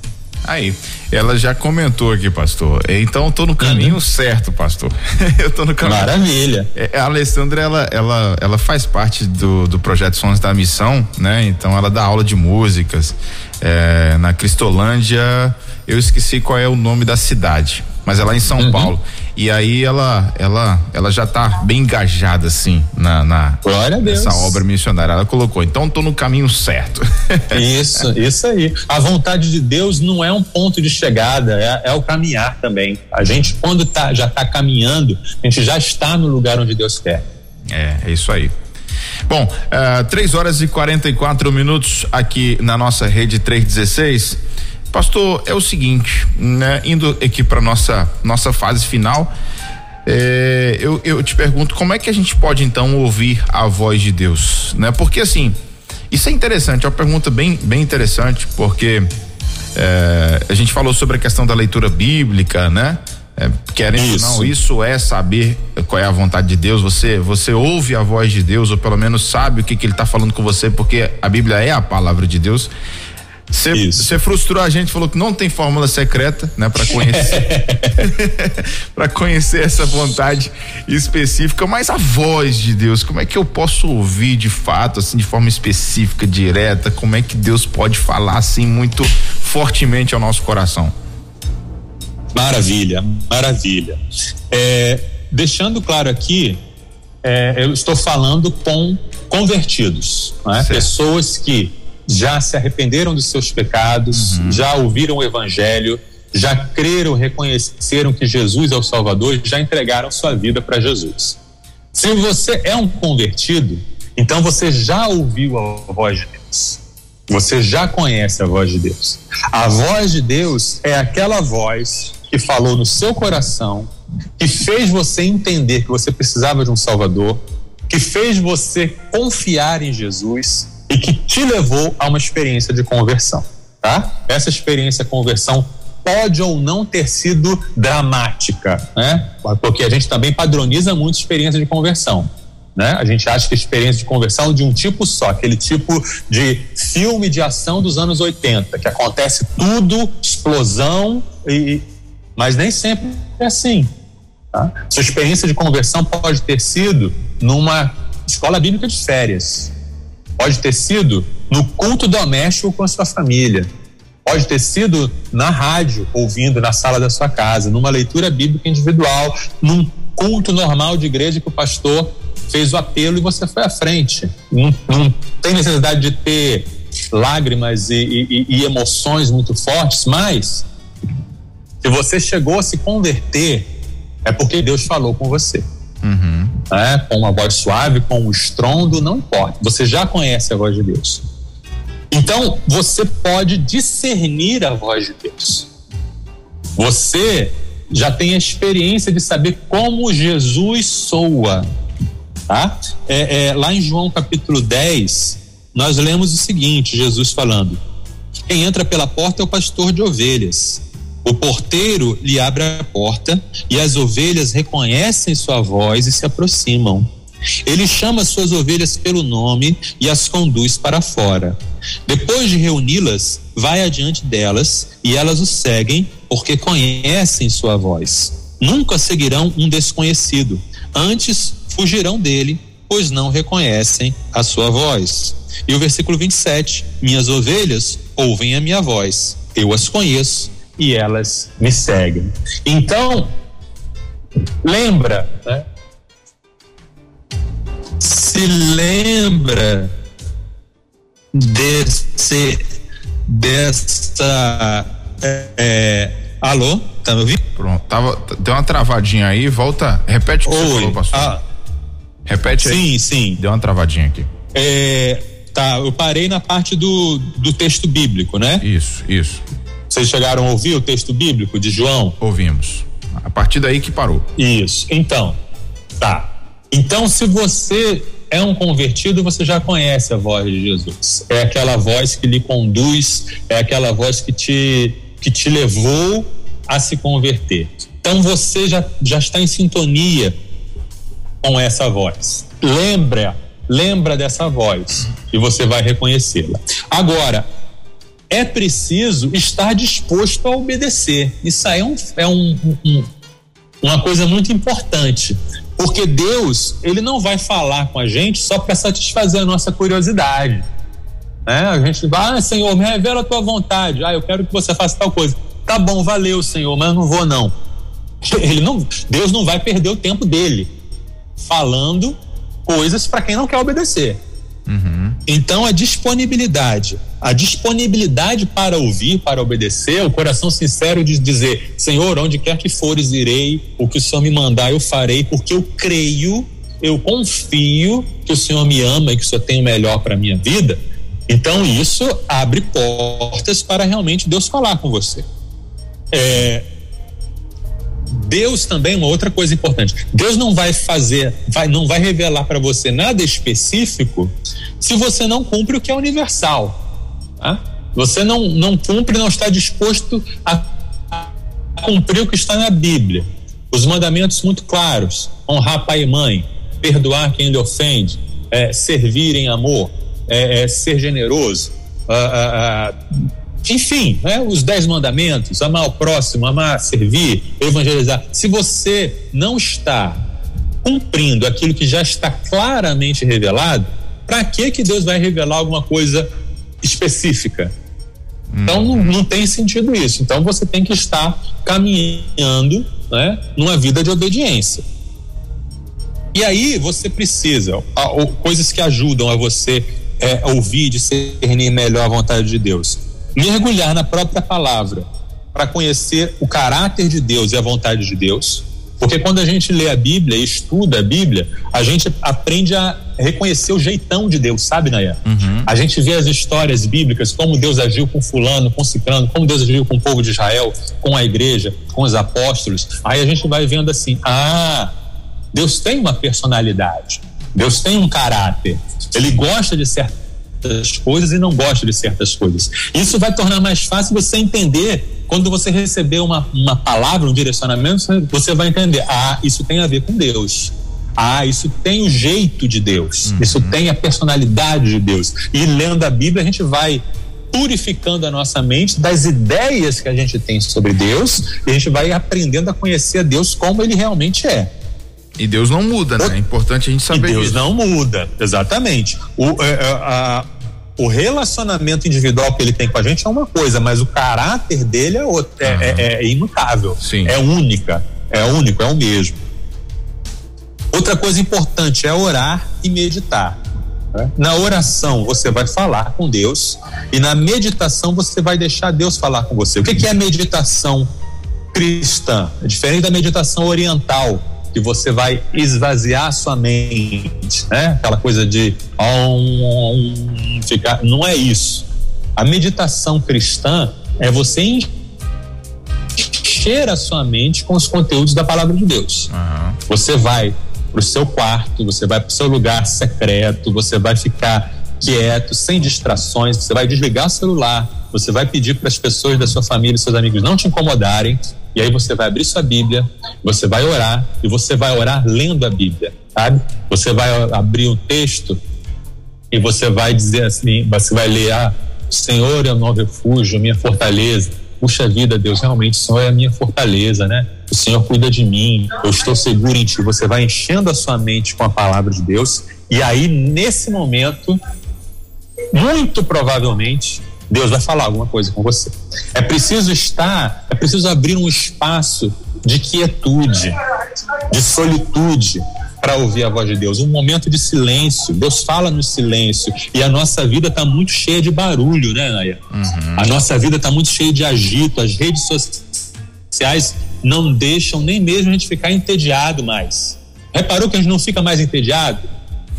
Speaker 2: Aí, ela já comentou aqui, pastor. Então eu tô no caminho uhum. certo, pastor. eu tô no caminho.
Speaker 3: Maravilha.
Speaker 2: É, a Alessandra, ela, ela, ela faz parte do, do projeto Sons da Missão, né? Então ela dá aula de músicas. É, na Cristolândia, eu esqueci qual é o nome da cidade mas ela é em São uhum. Paulo. E aí ela ela ela já está bem engajada assim na, na nessa obra missionária. Ela colocou, então estou no caminho certo.
Speaker 3: isso, isso aí. A vontade de Deus não é um ponto de chegada, é, é o caminhar também. A gente quando tá já está caminhando, a gente já está no lugar onde Deus quer.
Speaker 2: É, é isso aí. Bom, uh, 3 horas e 44 minutos aqui na nossa rede 316. Pastor, é o seguinte, né? Indo aqui para nossa nossa fase final, é, eu, eu te pergunto como é que a gente pode então ouvir a voz de Deus, né? Porque assim, isso é interessante, é uma pergunta bem bem interessante, porque é, a gente falou sobre a questão da leitura bíblica, né? É, querendo isso. não, isso é saber qual é a vontade de Deus. Você você ouve a voz de Deus ou pelo menos sabe o que, que Ele está falando com você, porque a Bíblia é a palavra de Deus. Você frustrou a gente, falou que não tem fórmula secreta, né, para conhecer, para conhecer essa vontade específica, mas a voz de Deus, como é que eu posso ouvir de fato, assim, de forma específica, direta? Como é que Deus pode falar assim muito fortemente ao nosso coração?
Speaker 3: Maravilha, maravilha. É, deixando claro aqui, é, eu estou falando com convertidos, né? pessoas que já se arrependeram dos seus pecados, uhum. já ouviram o evangelho, já creram, reconheceram que Jesus é o Salvador já entregaram sua vida para Jesus. Se você é um convertido, então você já ouviu a voz de Deus. Você já conhece a voz de Deus. A voz de Deus é aquela voz que falou no seu coração, que fez você entender que você precisava de um Salvador, que fez você confiar em Jesus e que te levou a uma experiência de conversão, tá? Essa experiência de conversão pode ou não ter sido dramática, né? Porque a gente também padroniza muito experiência de conversão. Né? A gente acha que a experiência de conversão de um tipo só, aquele tipo de filme de ação dos anos 80, que acontece tudo, explosão, e, mas nem sempre é assim. Tá? Sua experiência de conversão pode ter sido numa escola bíblica de férias, Pode ter sido no culto doméstico com a sua família. Pode ter sido na rádio, ouvindo na sala da sua casa, numa leitura bíblica individual, num culto normal de igreja que o pastor fez o apelo e você foi à frente. Não, não tem necessidade de ter lágrimas e, e, e emoções muito fortes, mas se você chegou a se converter, é porque Deus falou com você.
Speaker 2: Uhum.
Speaker 3: Né? Com uma voz suave, com um estrondo, não importa. Você já conhece a voz de Deus. Então, você pode discernir a voz de Deus. Você já tem a experiência de saber como Jesus soa. Tá? É, é, lá em João capítulo 10, nós lemos o seguinte: Jesus falando: Quem entra pela porta é o pastor de ovelhas. O porteiro lhe abre a porta e as ovelhas reconhecem sua voz e se aproximam. Ele chama suas ovelhas pelo nome e as conduz para fora. Depois de reuni-las, vai adiante delas e elas o seguem porque conhecem sua voz. Nunca seguirão um desconhecido, antes fugirão dele, pois não reconhecem a sua voz. E o versículo 27: Minhas ovelhas ouvem a minha voz, eu as conheço e elas me seguem. Então, lembra, né? Se lembra desse dessa é, é, alô? Tá me ouvindo?
Speaker 2: Pronto tava deu uma travadinha aí volta repete o que Oi, você falou pastor. Ah, repete
Speaker 3: aí. Sim sim.
Speaker 2: Deu uma travadinha aqui.
Speaker 3: É, tá eu parei na parte do, do texto bíblico né?
Speaker 2: Isso isso
Speaker 3: vocês chegaram a ouvir o texto bíblico de João
Speaker 2: ouvimos a partir daí que parou
Speaker 3: isso então tá então se você é um convertido, você já conhece a voz de Jesus. É aquela voz que lhe conduz, é aquela voz que te, que te levou a se converter. Então você já, já está em sintonia com essa voz. Lembra, lembra dessa voz e você vai reconhecê-la. Agora, é preciso estar disposto a obedecer. Isso aí é, um, é um, um, uma coisa muito importante. Porque Deus, ele não vai falar com a gente só para satisfazer a nossa curiosidade. Né? A gente vai, ah, Senhor, me revela a tua vontade. Ah, eu quero que você faça tal coisa. Tá bom, valeu, Senhor, mas não vou não. Ele não, Deus não vai perder o tempo dele falando coisas para quem não quer obedecer. Então a disponibilidade, a disponibilidade para ouvir, para obedecer, o coração sincero de dizer: Senhor, onde quer que fores, irei, o que o Senhor me mandar, eu farei, porque eu creio, eu confio que o Senhor me ama e que o Senhor tem o melhor para a minha vida. Então isso abre portas para realmente Deus falar com você. É, Deus também uma outra coisa importante. Deus não vai fazer, vai, não vai revelar para você nada específico se você não cumpre o que é universal. Tá? Você não, não cumpre, não está disposto a cumprir o que está na Bíblia. Os mandamentos muito claros: honrar pai e mãe, perdoar quem lhe ofende, é, servir em amor, é, é, ser generoso. Uh, uh, uh, enfim, né, os dez mandamentos, amar o próximo, amar, servir, evangelizar. Se você não está cumprindo aquilo que já está claramente revelado, para que que Deus vai revelar alguma coisa específica? Então não, não, tem sentido isso. Então você tem que estar caminhando, né, numa vida de obediência. E aí você precisa, coisas que ajudam a você é, ouvir, discernir melhor a vontade de Deus mergulhar na própria palavra para conhecer o caráter de Deus e a vontade de Deus. Porque quando a gente lê a Bíblia e estuda a Bíblia, a gente aprende a reconhecer o jeitão de Deus, sabe, Naya? Uhum. A gente vê as histórias bíblicas, como Deus agiu com fulano, com ciclano, como Deus agiu com o povo de Israel, com a igreja, com os apóstolos. Aí a gente vai vendo assim, ah, Deus tem uma personalidade, Deus tem um caráter, ele gosta de certas certas coisas e não gosta de certas coisas. Isso vai tornar mais fácil você entender quando você receber uma, uma palavra, um direcionamento, você vai entender, ah, isso tem a ver com Deus. Ah, isso tem o jeito de Deus. Uhum. Isso tem a personalidade de Deus. E lendo a Bíblia, a gente vai purificando a nossa mente das ideias que a gente tem sobre Deus e a gente vai aprendendo a conhecer a Deus como ele realmente é.
Speaker 2: E Deus não muda, né? É importante a gente saber
Speaker 3: e Deus disso. não muda, exatamente. O, é, é, a, o relacionamento individual que ele tem com a gente é uma coisa, mas o caráter dele é, outro, é, é, é imutável, Sim. é única, é único, é o mesmo. Outra coisa importante é orar e meditar. Né? Na oração você vai falar com Deus e na meditação você vai deixar Deus falar com você. O que, que é meditação cristã? É diferente da meditação oriental que você vai esvaziar sua mente, né? Aquela coisa de um, ficar, não é isso. A meditação cristã é você encher a sua mente com os conteúdos da palavra de Deus. Uhum. Você vai para o seu quarto, você vai para o seu lugar secreto, você vai ficar quieto, sem distrações, você vai desligar o celular, você vai pedir para as pessoas da sua família e seus amigos não te incomodarem E aí você vai abrir sua Bíblia, você vai orar e você vai orar lendo a Bíblia, sabe? Você vai abrir um texto e você vai dizer assim, você vai ler, ah, o Senhor é o meu refúgio, minha fortaleza. Puxa vida, Deus, realmente o Senhor é a minha fortaleza, né? O Senhor cuida de mim, eu estou seguro em Ti. Você vai enchendo a sua mente com a palavra de Deus e aí, nesse momento, muito provavelmente, Deus vai falar alguma coisa com você. É preciso estar, é preciso abrir um espaço de quietude, de solitude para ouvir a voz de Deus, um momento de silêncio. Deus fala no silêncio e a nossa vida está muito cheia de barulho, né, Naya? Uhum. A nossa vida está muito cheia de agito. As redes sociais não deixam nem mesmo a gente ficar entediado mais. Reparou que a gente não fica mais entediado?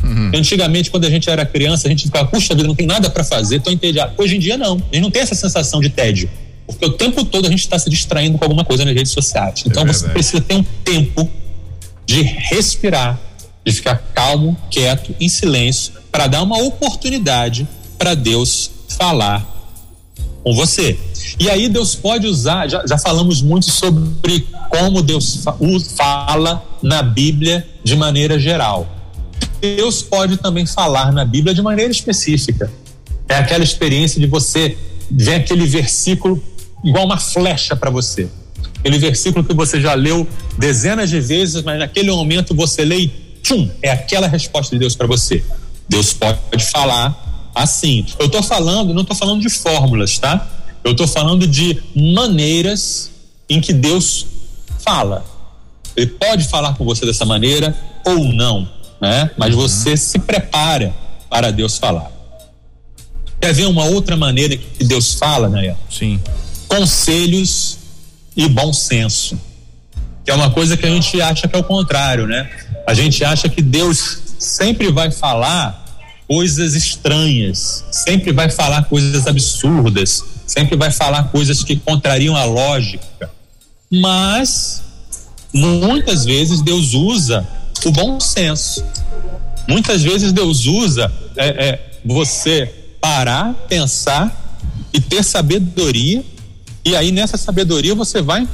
Speaker 3: Uhum. Antigamente, quando a gente era criança, a gente ficava, puxa vida, não tem nada para fazer, tô entediado. Hoje em dia, não. A gente não tem essa sensação de tédio. Porque o tempo todo a gente está se distraindo com alguma coisa nas redes sociais. Então, é você precisa ter um tempo de respirar, de ficar calmo, quieto, em silêncio, para dar uma oportunidade para Deus falar com você. E aí Deus pode usar, já, já falamos muito sobre como Deus fala na Bíblia de maneira geral. Deus pode também falar na Bíblia de maneira específica. É aquela experiência de você ver aquele versículo igual uma flecha para você. Aquele versículo que você já leu dezenas de vezes, mas naquele momento você lê e tchum, é aquela resposta de Deus para você. Deus pode falar assim. Eu estou falando, não estou falando de fórmulas, tá? Eu estou falando de maneiras em que Deus fala. Ele pode falar com você dessa maneira ou não né? Mas uhum. você se prepara para Deus falar. Quer ver uma outra maneira que Deus fala, né?
Speaker 2: Sim.
Speaker 3: Conselhos e bom senso. Que é uma coisa que a gente acha que é o contrário, né? A gente acha que Deus sempre vai falar coisas estranhas, sempre vai falar coisas absurdas, sempre vai falar coisas que contrariam a lógica. Mas muitas vezes Deus usa o bom senso. Muitas vezes Deus usa é, é, você parar, pensar e ter sabedoria, e aí nessa sabedoria você vai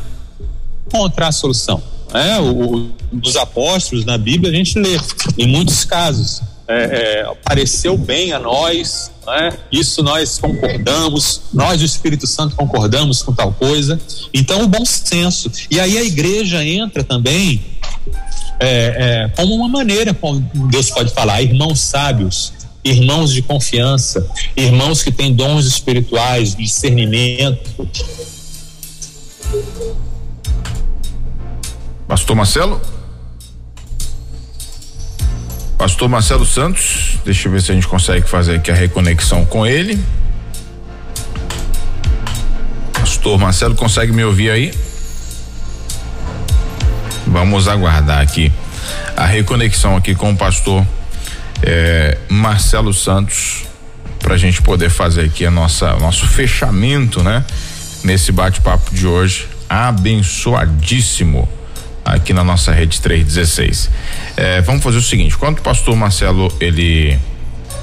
Speaker 3: encontrar a solução. É, o, dos apóstolos na Bíblia a gente lê, em muitos casos, é, é, pareceu bem a nós, né? isso nós concordamos, nós, o Espírito Santo, concordamos com tal coisa. Então, o bom senso. E aí a igreja entra também é, é, como uma maneira como Deus pode falar, irmãos sábios, irmãos de confiança, irmãos que têm dons espirituais, discernimento.
Speaker 2: Pastor Marcelo? Pastor Marcelo Santos, deixa eu ver se a gente consegue fazer aqui a reconexão com ele. Pastor Marcelo, consegue me ouvir aí? Vamos aguardar aqui a reconexão aqui com o pastor é, Marcelo Santos para a gente poder fazer aqui a nossa nosso fechamento, né? Nesse bate-papo de hoje, abençoadíssimo aqui na nossa rede 316. É, vamos fazer o seguinte, quando o pastor Marcelo ele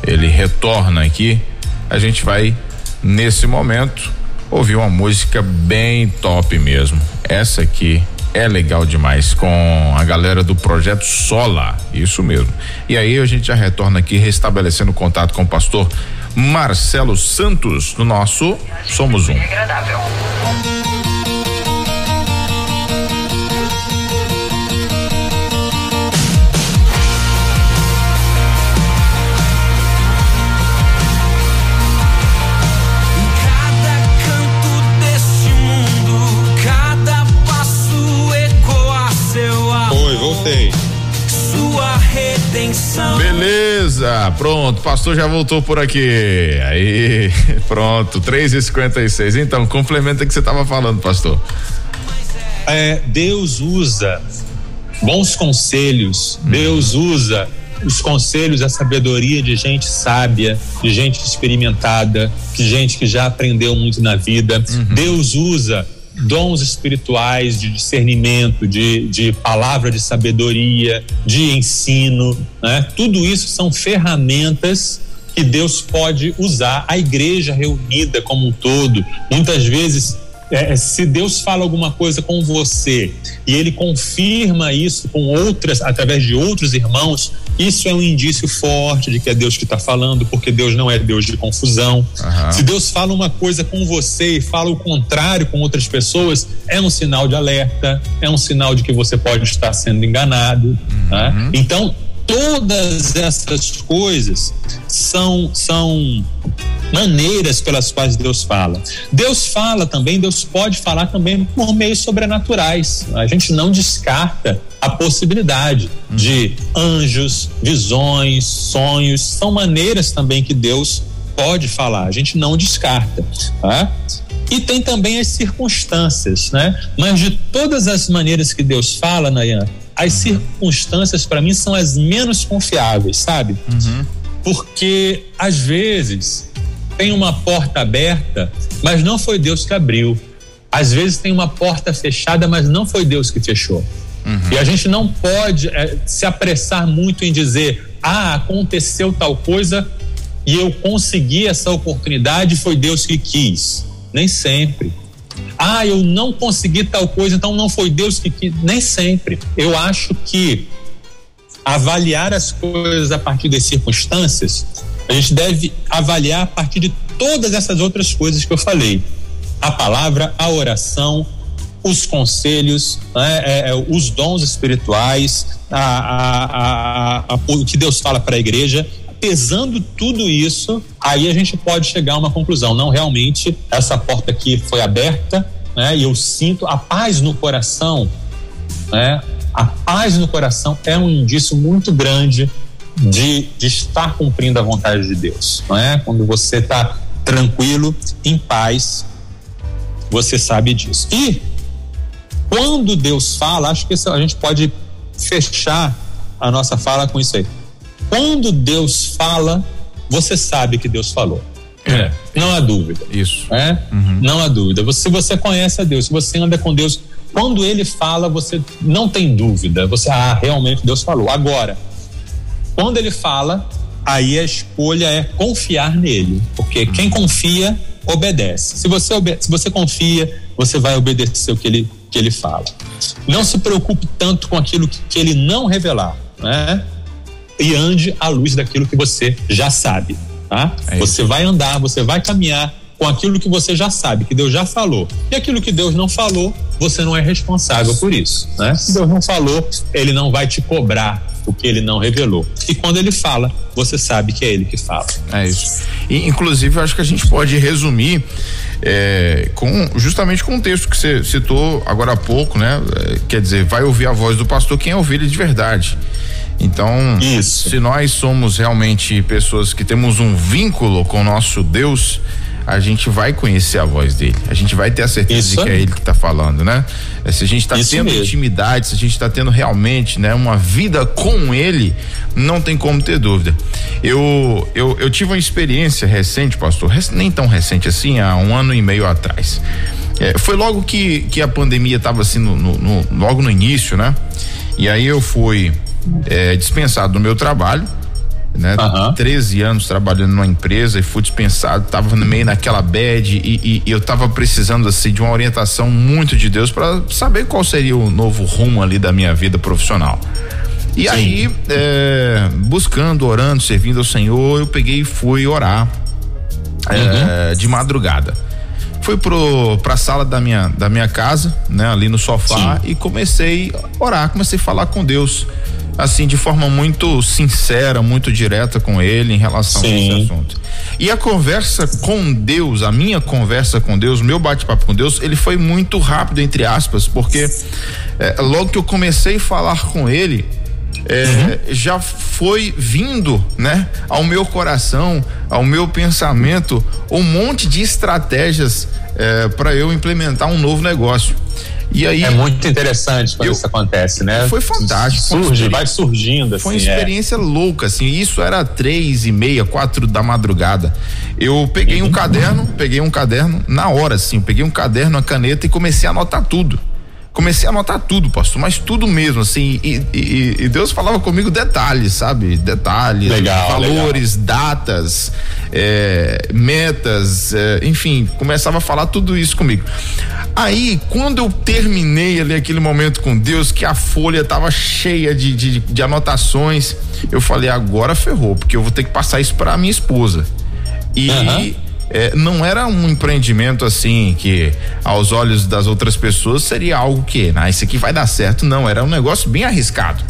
Speaker 2: ele retorna aqui, a gente vai nesse momento ouvir uma música bem top mesmo. Essa aqui é legal demais com a galera do projeto Sola, isso mesmo. E aí a gente já retorna aqui restabelecendo contato com o pastor Marcelo Santos no nosso Somos Um. Agradável. Beleza, pronto, pastor já voltou por aqui. Aí, pronto, 3 e 56 Então, complementa o que você estava falando, pastor.
Speaker 3: É, Deus usa bons conselhos, hum. Deus usa os conselhos, a sabedoria de gente sábia, de gente experimentada, de gente que já aprendeu muito na vida. Uhum. Deus usa dons espirituais de discernimento, de, de palavra de sabedoria, de ensino, né? Tudo isso são ferramentas que Deus pode usar. A igreja reunida como um todo, muitas vezes é, é, se Deus fala alguma coisa com você e ele confirma isso com outras, através de outros irmãos, isso é um indício forte de que é Deus que está falando, porque Deus não é Deus de confusão. Uhum. Se Deus fala uma coisa com você e fala o contrário com outras pessoas, é um sinal de alerta, é um sinal de que você pode estar sendo enganado. Né? Uhum. Né? Então, todas essas coisas são são maneiras pelas quais Deus fala. Deus fala também, Deus pode falar também por meios sobrenaturais. A gente não descarta a possibilidade de anjos, visões, sonhos, são maneiras também que Deus pode falar. A gente não descarta, tá? E tem também as circunstâncias, né? Mas de todas as maneiras que Deus fala, Nayan, as circunstâncias para mim são as menos confiáveis, sabe? Uhum. Porque às vezes tem uma porta aberta, mas não foi Deus que abriu. Às vezes tem uma porta fechada, mas não foi Deus que fechou. Uhum. E a gente não pode é, se apressar muito em dizer, ah, aconteceu tal coisa e eu consegui essa oportunidade, foi Deus que quis. Nem sempre. Ah, eu não consegui tal coisa, então não foi Deus que quis. Nem sempre. Eu acho que avaliar as coisas a partir das circunstâncias, a gente deve avaliar a partir de todas essas outras coisas que eu falei: a palavra, a oração, os conselhos, né, é, é, os dons espirituais, a, a, a, o que Deus fala para a igreja pesando tudo isso, aí a gente pode chegar a uma conclusão. Não, realmente, essa porta aqui foi aberta, né? E eu sinto a paz no coração, né? A paz no coração é um indício muito grande de, de estar cumprindo a vontade de Deus, não é? Quando você está tranquilo, em paz, você sabe disso. E quando Deus fala, acho que a gente pode fechar a nossa fala com isso aí. Quando Deus fala, você sabe que Deus falou. É. Não há dúvida.
Speaker 2: Isso.
Speaker 3: É? Uhum. Não há dúvida. Se você conhece a Deus, se você anda com Deus, quando ele fala, você não tem dúvida. Você, ah, realmente Deus falou. Agora, quando ele fala, aí a escolha é confiar nele. Porque uhum. quem confia, obedece. Se você, obede se você confia, você vai obedecer o que ele, que ele fala. Não se preocupe tanto com aquilo que, que ele não revelar. Né? E ande à luz daquilo que você já sabe, tá? É você vai andar, você vai caminhar com aquilo que você já sabe, que Deus já falou. E aquilo que Deus não falou, você não é responsável por isso, né? Se Deus não falou, ele não vai te cobrar o que ele não revelou. E quando ele fala, você sabe que é ele que fala.
Speaker 2: É isso. E, inclusive, eu acho que a gente pode resumir é, com justamente com o texto que você citou agora há pouco, né? É, quer dizer, vai ouvir a voz do pastor quem é ovelha de verdade. Então, Isso. se nós somos realmente pessoas que temos um vínculo com o nosso Deus, a gente vai conhecer a voz dele. A gente vai ter a certeza Isso. de que é ele que está falando, né? É, se a gente está tendo mesmo. intimidade, se a gente está tendo realmente, né, uma vida com ele, não tem como ter dúvida. Eu eu, eu tive uma experiência recente, pastor, nem tão recente assim, há um ano e meio atrás. É, foi logo que, que a pandemia estava assim, no, no, no, logo no início, né? E aí eu fui é, dispensado do meu trabalho, né? Uhum. 13 anos trabalhando numa empresa e fui dispensado, tava meio naquela bad e, e, e eu tava precisando assim de uma orientação muito de Deus para saber qual seria o novo rumo ali da minha vida profissional. E Sim. aí, é, buscando, orando, servindo ao Senhor, eu peguei e fui orar é, uhum. de madrugada. Fui pro, pra sala da minha, da minha casa, né, ali no sofá, Sim. e comecei a orar, comecei a falar com Deus assim, de forma muito sincera, muito direta com ele em relação Sim. a esse assunto. E a conversa com Deus, a minha conversa com Deus, meu bate-papo com Deus, ele foi muito rápido, entre aspas, porque é, logo que eu comecei a falar com ele, é, uhum. já foi vindo, né, ao meu coração, ao meu pensamento, um monte de estratégias é, para eu implementar um novo negócio. E aí,
Speaker 3: é muito interessante quando eu, isso acontece, né?
Speaker 2: Foi fantástico.
Speaker 3: Surge, vai surgindo. Assim,
Speaker 2: foi uma assim, é. experiência é. louca, assim. Isso era três e meia, quatro da madrugada. Eu peguei uhum. um caderno, peguei um caderno na hora, assim. Eu peguei um caderno, uma caneta e comecei a anotar tudo comecei a anotar tudo, pastor, mas tudo mesmo, assim, e, e, e Deus falava comigo detalhes, sabe? Detalhes,
Speaker 3: legal,
Speaker 2: valores,
Speaker 3: legal.
Speaker 2: datas, é, metas, é, enfim, começava a falar tudo isso comigo. Aí, quando eu terminei ali aquele momento com Deus, que a folha tava cheia de, de, de anotações, eu falei, agora ferrou, porque eu vou ter que passar isso para minha esposa. E uhum é, não era um empreendimento assim que aos olhos das outras pessoas seria algo que, ah, isso aqui vai dar certo. Não, era um negócio bem arriscado,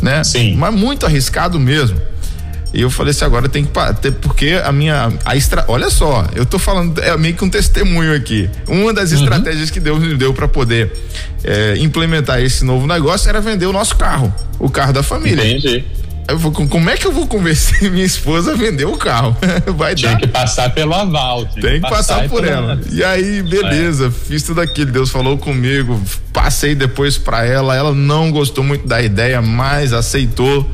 Speaker 2: né?
Speaker 3: Sim.
Speaker 2: Mas muito arriscado mesmo. E eu falei assim, agora tem que ter, porque a minha, a extra, olha só, eu tô falando, é meio que um testemunho aqui. Uma das uhum. estratégias que Deus me deu para poder é, implementar esse novo negócio era vender o nosso carro, o carro da família.
Speaker 3: Entendi.
Speaker 2: Eu vou, como é que eu vou convencer minha esposa a vender o carro?
Speaker 3: Vai tinha dar. que passar pelo aval.
Speaker 2: Tem que passar, passar por ela. E aí, beleza, é. fiz tudo aquilo. Deus falou comigo, passei depois para ela. Ela não gostou muito da ideia, mas aceitou.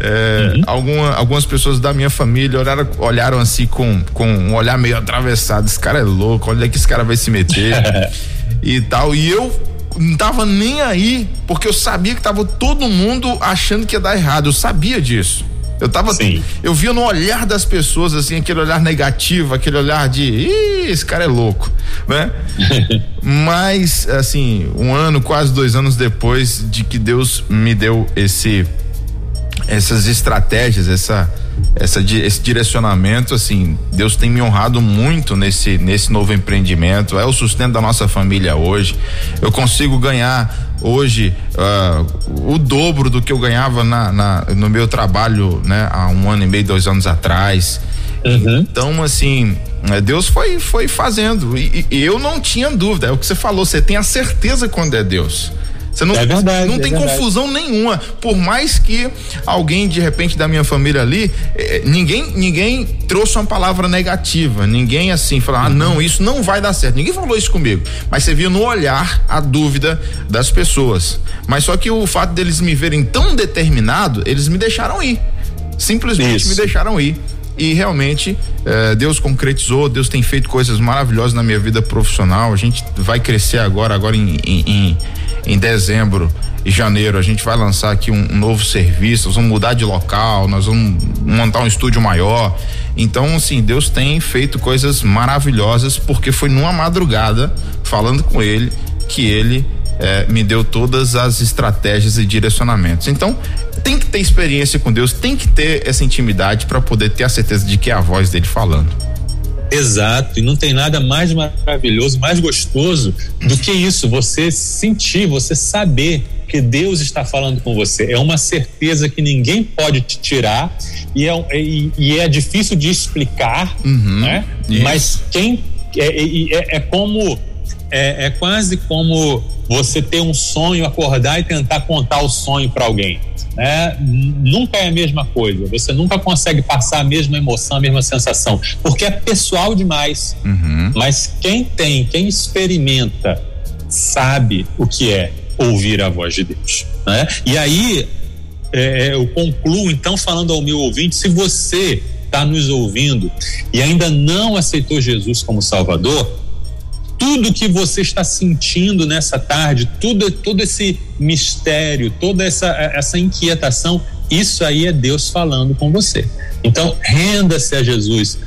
Speaker 2: É, uhum. alguma, algumas pessoas da minha família olharam, olharam assim com, com um olhar meio atravessado. Esse cara é louco, olha que esse cara vai se meter e tal. E eu não tava nem aí, porque eu sabia que tava todo mundo achando que ia dar errado. Eu sabia disso. Eu tava. Sim. Eu via no olhar das pessoas, assim, aquele olhar negativo, aquele olhar de. Ih, esse cara é louco, né? Mas, assim, um ano, quase dois anos depois de que Deus me deu esse. Essas estratégias, essa essa, esse direcionamento, assim, Deus tem me honrado muito nesse, nesse novo empreendimento. É o sustento da nossa família hoje. Eu consigo ganhar hoje uh, o dobro do que eu ganhava na, na, no meu trabalho, né, há um ano e meio, dois anos atrás. Uhum. Então, assim, é, Deus foi, foi fazendo. E, e eu não tinha dúvida. É o que você falou, você tem a certeza quando é Deus. Você não,
Speaker 3: é verdade,
Speaker 2: não
Speaker 3: é
Speaker 2: tem
Speaker 3: verdade.
Speaker 2: confusão nenhuma. Por mais que alguém de repente da minha família ali, eh, ninguém ninguém trouxe uma palavra negativa. Ninguém assim falou: "Ah, não, isso não vai dar certo". Ninguém falou isso comigo. Mas você via no olhar a dúvida das pessoas. Mas só que o fato deles me verem tão determinado, eles me deixaram ir. Simplesmente isso. me deixaram ir e realmente eh, Deus concretizou, Deus tem feito coisas maravilhosas na minha vida profissional. A gente vai crescer agora, agora em, em, em dezembro e janeiro a gente vai lançar aqui um, um, novo serviço, nós vamos mudar de local, nós vamos montar um estúdio maior. Então, assim, Deus tem feito coisas maravilhosas porque foi numa madrugada falando com ele que ele eh, me deu todas as estratégias e direcionamentos. Então, tem que ter experiência com Deus, tem que ter essa intimidade para poder ter a certeza de que é a voz dele falando.
Speaker 3: Exato, e não tem nada mais maravilhoso, mais gostoso do que isso, você sentir, você saber que Deus está falando com você. É uma certeza que ninguém pode te tirar e é, e, e é difícil de explicar, uhum, né? Isso. Mas quem é, é, é como é, é quase como você ter um sonho, acordar e tentar contar o sonho para alguém né, nunca é a mesma coisa. Você nunca consegue passar a mesma emoção, a mesma sensação, porque é pessoal demais. Uhum. Mas quem tem, quem experimenta, sabe o que é ouvir a voz de Deus. Né? E aí é, é eu concluo então falando ao meu ouvinte: se você está nos ouvindo e ainda não aceitou Jesus como Salvador, tudo que você está sentindo nessa tarde, tudo, todo esse mistério, toda essa, essa inquietação, isso aí é Deus falando com você. Então, renda-se a Jesus,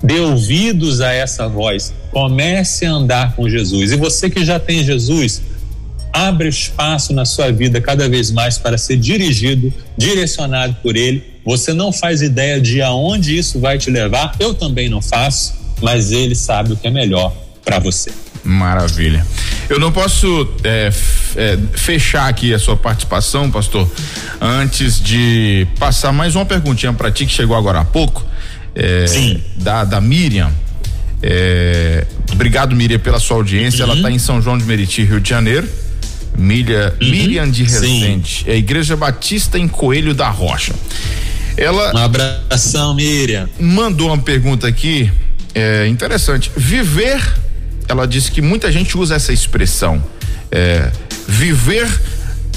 Speaker 3: dê ouvidos a essa voz, comece a andar com Jesus. E você que já tem Jesus, abre espaço na sua vida cada vez mais para ser dirigido, direcionado por Ele. Você não faz ideia de aonde isso vai te levar, eu também não faço, mas Ele sabe o que é melhor para você.
Speaker 2: Maravilha. Eu não posso é, é, fechar aqui a sua participação, pastor, antes de passar mais uma perguntinha para ti que chegou agora há pouco. É, Sim. Da, da Miriam. É, obrigado, Miriam, pela sua audiência. Uhum. Ela está em São João de Meriti, Rio de Janeiro. Miriam, uhum. Miriam de Resende. É a Igreja Batista em Coelho da Rocha. Ela.
Speaker 3: Um abração, Miriam.
Speaker 2: Mandou uma pergunta aqui é, interessante. Viver ela disse que muita gente usa essa expressão, é, viver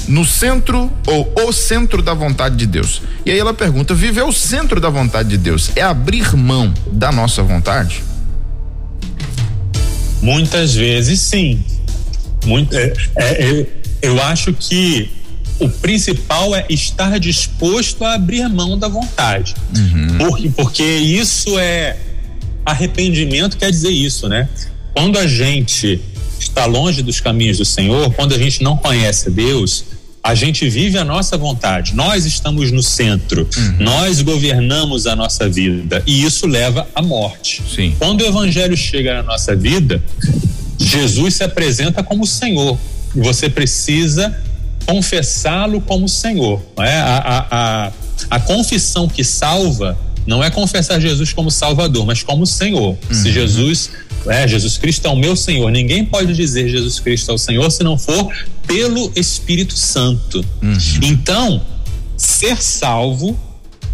Speaker 2: no centro ou o centro da vontade de Deus. E aí ela pergunta: viver o centro da vontade de Deus é abrir mão da nossa vontade?
Speaker 3: Muitas vezes sim. Muito, é, é, eu acho que o principal é estar disposto a abrir mão da vontade. Uhum. Porque, porque isso é. Arrependimento quer dizer isso, né? Quando a gente está longe dos caminhos do Senhor, quando a gente não conhece Deus, a gente vive a nossa vontade. Nós estamos no centro. Uhum. Nós governamos a nossa vida. E isso leva à morte.
Speaker 2: Sim.
Speaker 3: Quando o evangelho chega na nossa vida, Jesus se apresenta como Senhor. Você precisa confessá-lo como Senhor. É? a, a, a, a confissão que salva não é confessar Jesus como Salvador, mas como Senhor. Uhum. Se Jesus é, Jesus Cristo é o meu Senhor. Ninguém pode dizer Jesus Cristo é o Senhor se não for pelo Espírito Santo. Uhum. Então, ser salvo,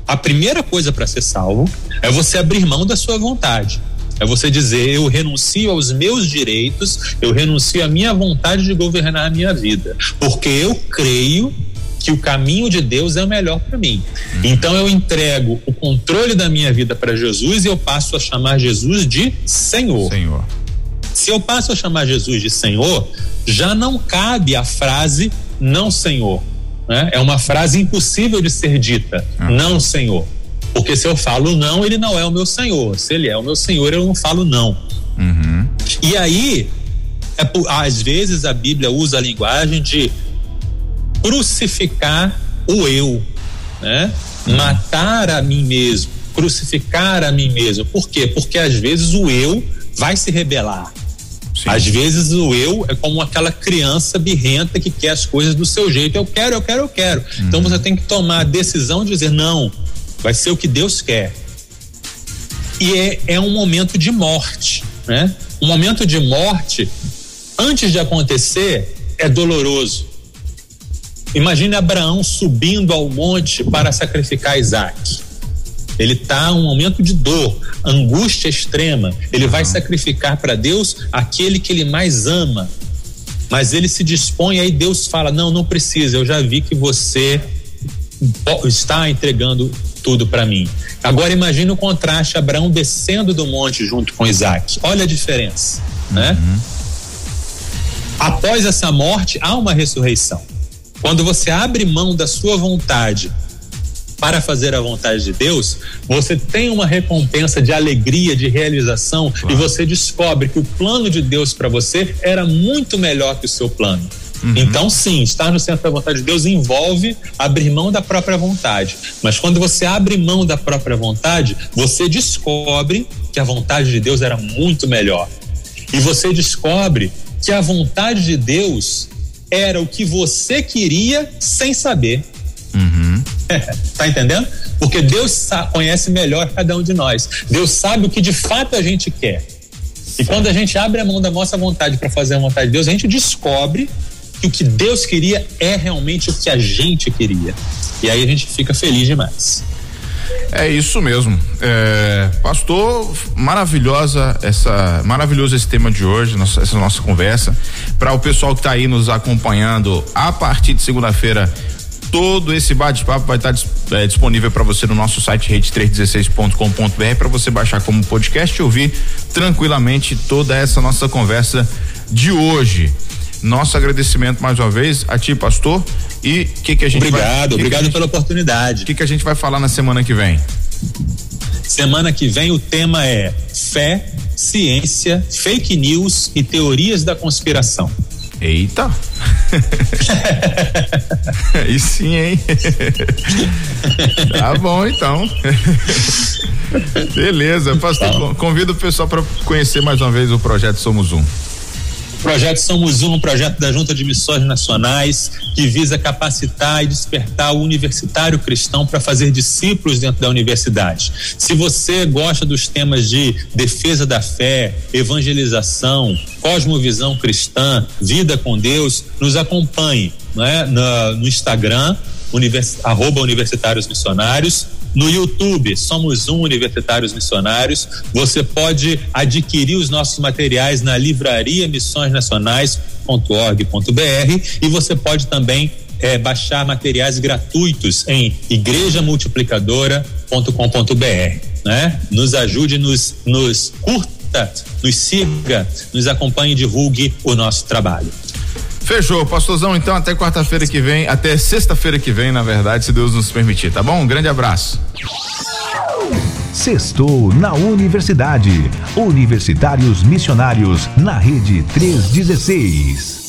Speaker 3: a primeira coisa para ser salvo é você abrir mão da sua vontade. É você dizer: eu renuncio aos meus direitos, eu renuncio à minha vontade de governar a minha vida, porque eu creio que o caminho de Deus é o melhor para mim. Então eu entrego o controle da minha vida para Jesus e eu passo a chamar Jesus de Senhor.
Speaker 2: Senhor.
Speaker 3: Se eu passo a chamar Jesus de Senhor, já não cabe a frase não Senhor. Né? É uma frase impossível de ser dita, uhum. não Senhor. Porque se eu falo não, ele não é o meu Senhor. Se ele é o meu Senhor, eu não falo não. Uhum. E aí, é, às vezes a Bíblia usa a linguagem de crucificar o eu, né? Matar a mim mesmo, crucificar a mim mesmo. Por quê? Porque às vezes o eu vai se rebelar. Sim. Às vezes o eu é como aquela criança birrenta que quer as coisas do seu jeito. Eu quero, eu quero, eu quero. Hum. Então você tem que tomar a decisão de dizer: não, vai ser o que Deus quer. E é, é um momento de morte, né? Um momento de morte, antes de acontecer, é doloroso. Imagine Abraão subindo ao monte para sacrificar Isaac. Ele está um momento de dor, angústia extrema. Ele vai sacrificar para Deus aquele que ele mais ama. Mas ele se dispõe, aí Deus fala: Não, não precisa, eu já vi que você está entregando tudo para mim. Agora imagine o contraste: Abraão descendo do monte junto com Isaac. Olha a diferença, né? Uhum. Após essa morte, há uma ressurreição. Quando você abre mão da sua vontade para fazer a vontade de Deus, você tem uma recompensa de alegria, de realização claro. e você descobre que o plano de Deus para você era muito melhor que o seu plano. Uhum. Então, sim, estar no centro da vontade de Deus envolve abrir mão da própria vontade. Mas quando você abre mão da própria vontade, você descobre que a vontade de Deus era muito melhor. E você descobre que a vontade de Deus era o que você queria sem saber. Uhum. tá entendendo? Porque Deus conhece melhor cada um de nós. Deus sabe o que de fato a gente quer. E quando a gente abre a mão da nossa vontade para fazer a vontade de Deus, a gente descobre que o que Deus queria é realmente o que a gente queria. E aí a gente fica feliz demais.
Speaker 2: É isso mesmo. É, pastor, maravilhosa essa, maravilhoso esse tema de hoje, nossa, essa nossa conversa. Para o pessoal que está aí nos acompanhando, a partir de segunda-feira, todo esse bate-papo vai estar tá, é, disponível para você no nosso site rede316.com.br para você baixar como podcast e ouvir tranquilamente toda essa nossa conversa de hoje. Nosso agradecimento mais uma vez a ti, pastor. E o que, que a gente
Speaker 3: Obrigado,
Speaker 2: vai,
Speaker 3: obrigado pela oportunidade.
Speaker 2: O que, que a gente vai falar na semana que vem?
Speaker 3: Semana que vem o tema é fé, ciência, fake news e teorias da conspiração.
Speaker 2: Eita! Aí sim, hein? tá bom, então. Beleza, pastor. Tá. Convido o pessoal para conhecer mais uma vez o projeto Somos Um.
Speaker 3: Projeto Somos Um, projeto da Junta de Missões Nacionais que visa capacitar e despertar o universitário cristão para fazer discípulos dentro da universidade. Se você gosta dos temas de defesa da fé, evangelização, cosmovisão cristã, vida com Deus, nos acompanhe é? no, no Instagram, univers, arroba universitários missionários no YouTube, somos um Universitários Missionários. Você pode adquirir os nossos materiais na livraria missõesnacionais.org.br e você pode também é, baixar materiais gratuitos em igrejamultiplicadora.com.br. Né? Nos ajude, nos, nos curta, nos siga, nos acompanhe e divulgue o nosso trabalho.
Speaker 2: Fechou, pastorzão, então até quarta-feira que vem, até sexta-feira que vem, na verdade, se Deus nos permitir, tá bom? Um grande abraço.
Speaker 1: Sextou na Universidade. Universitários Missionários na Rede 316.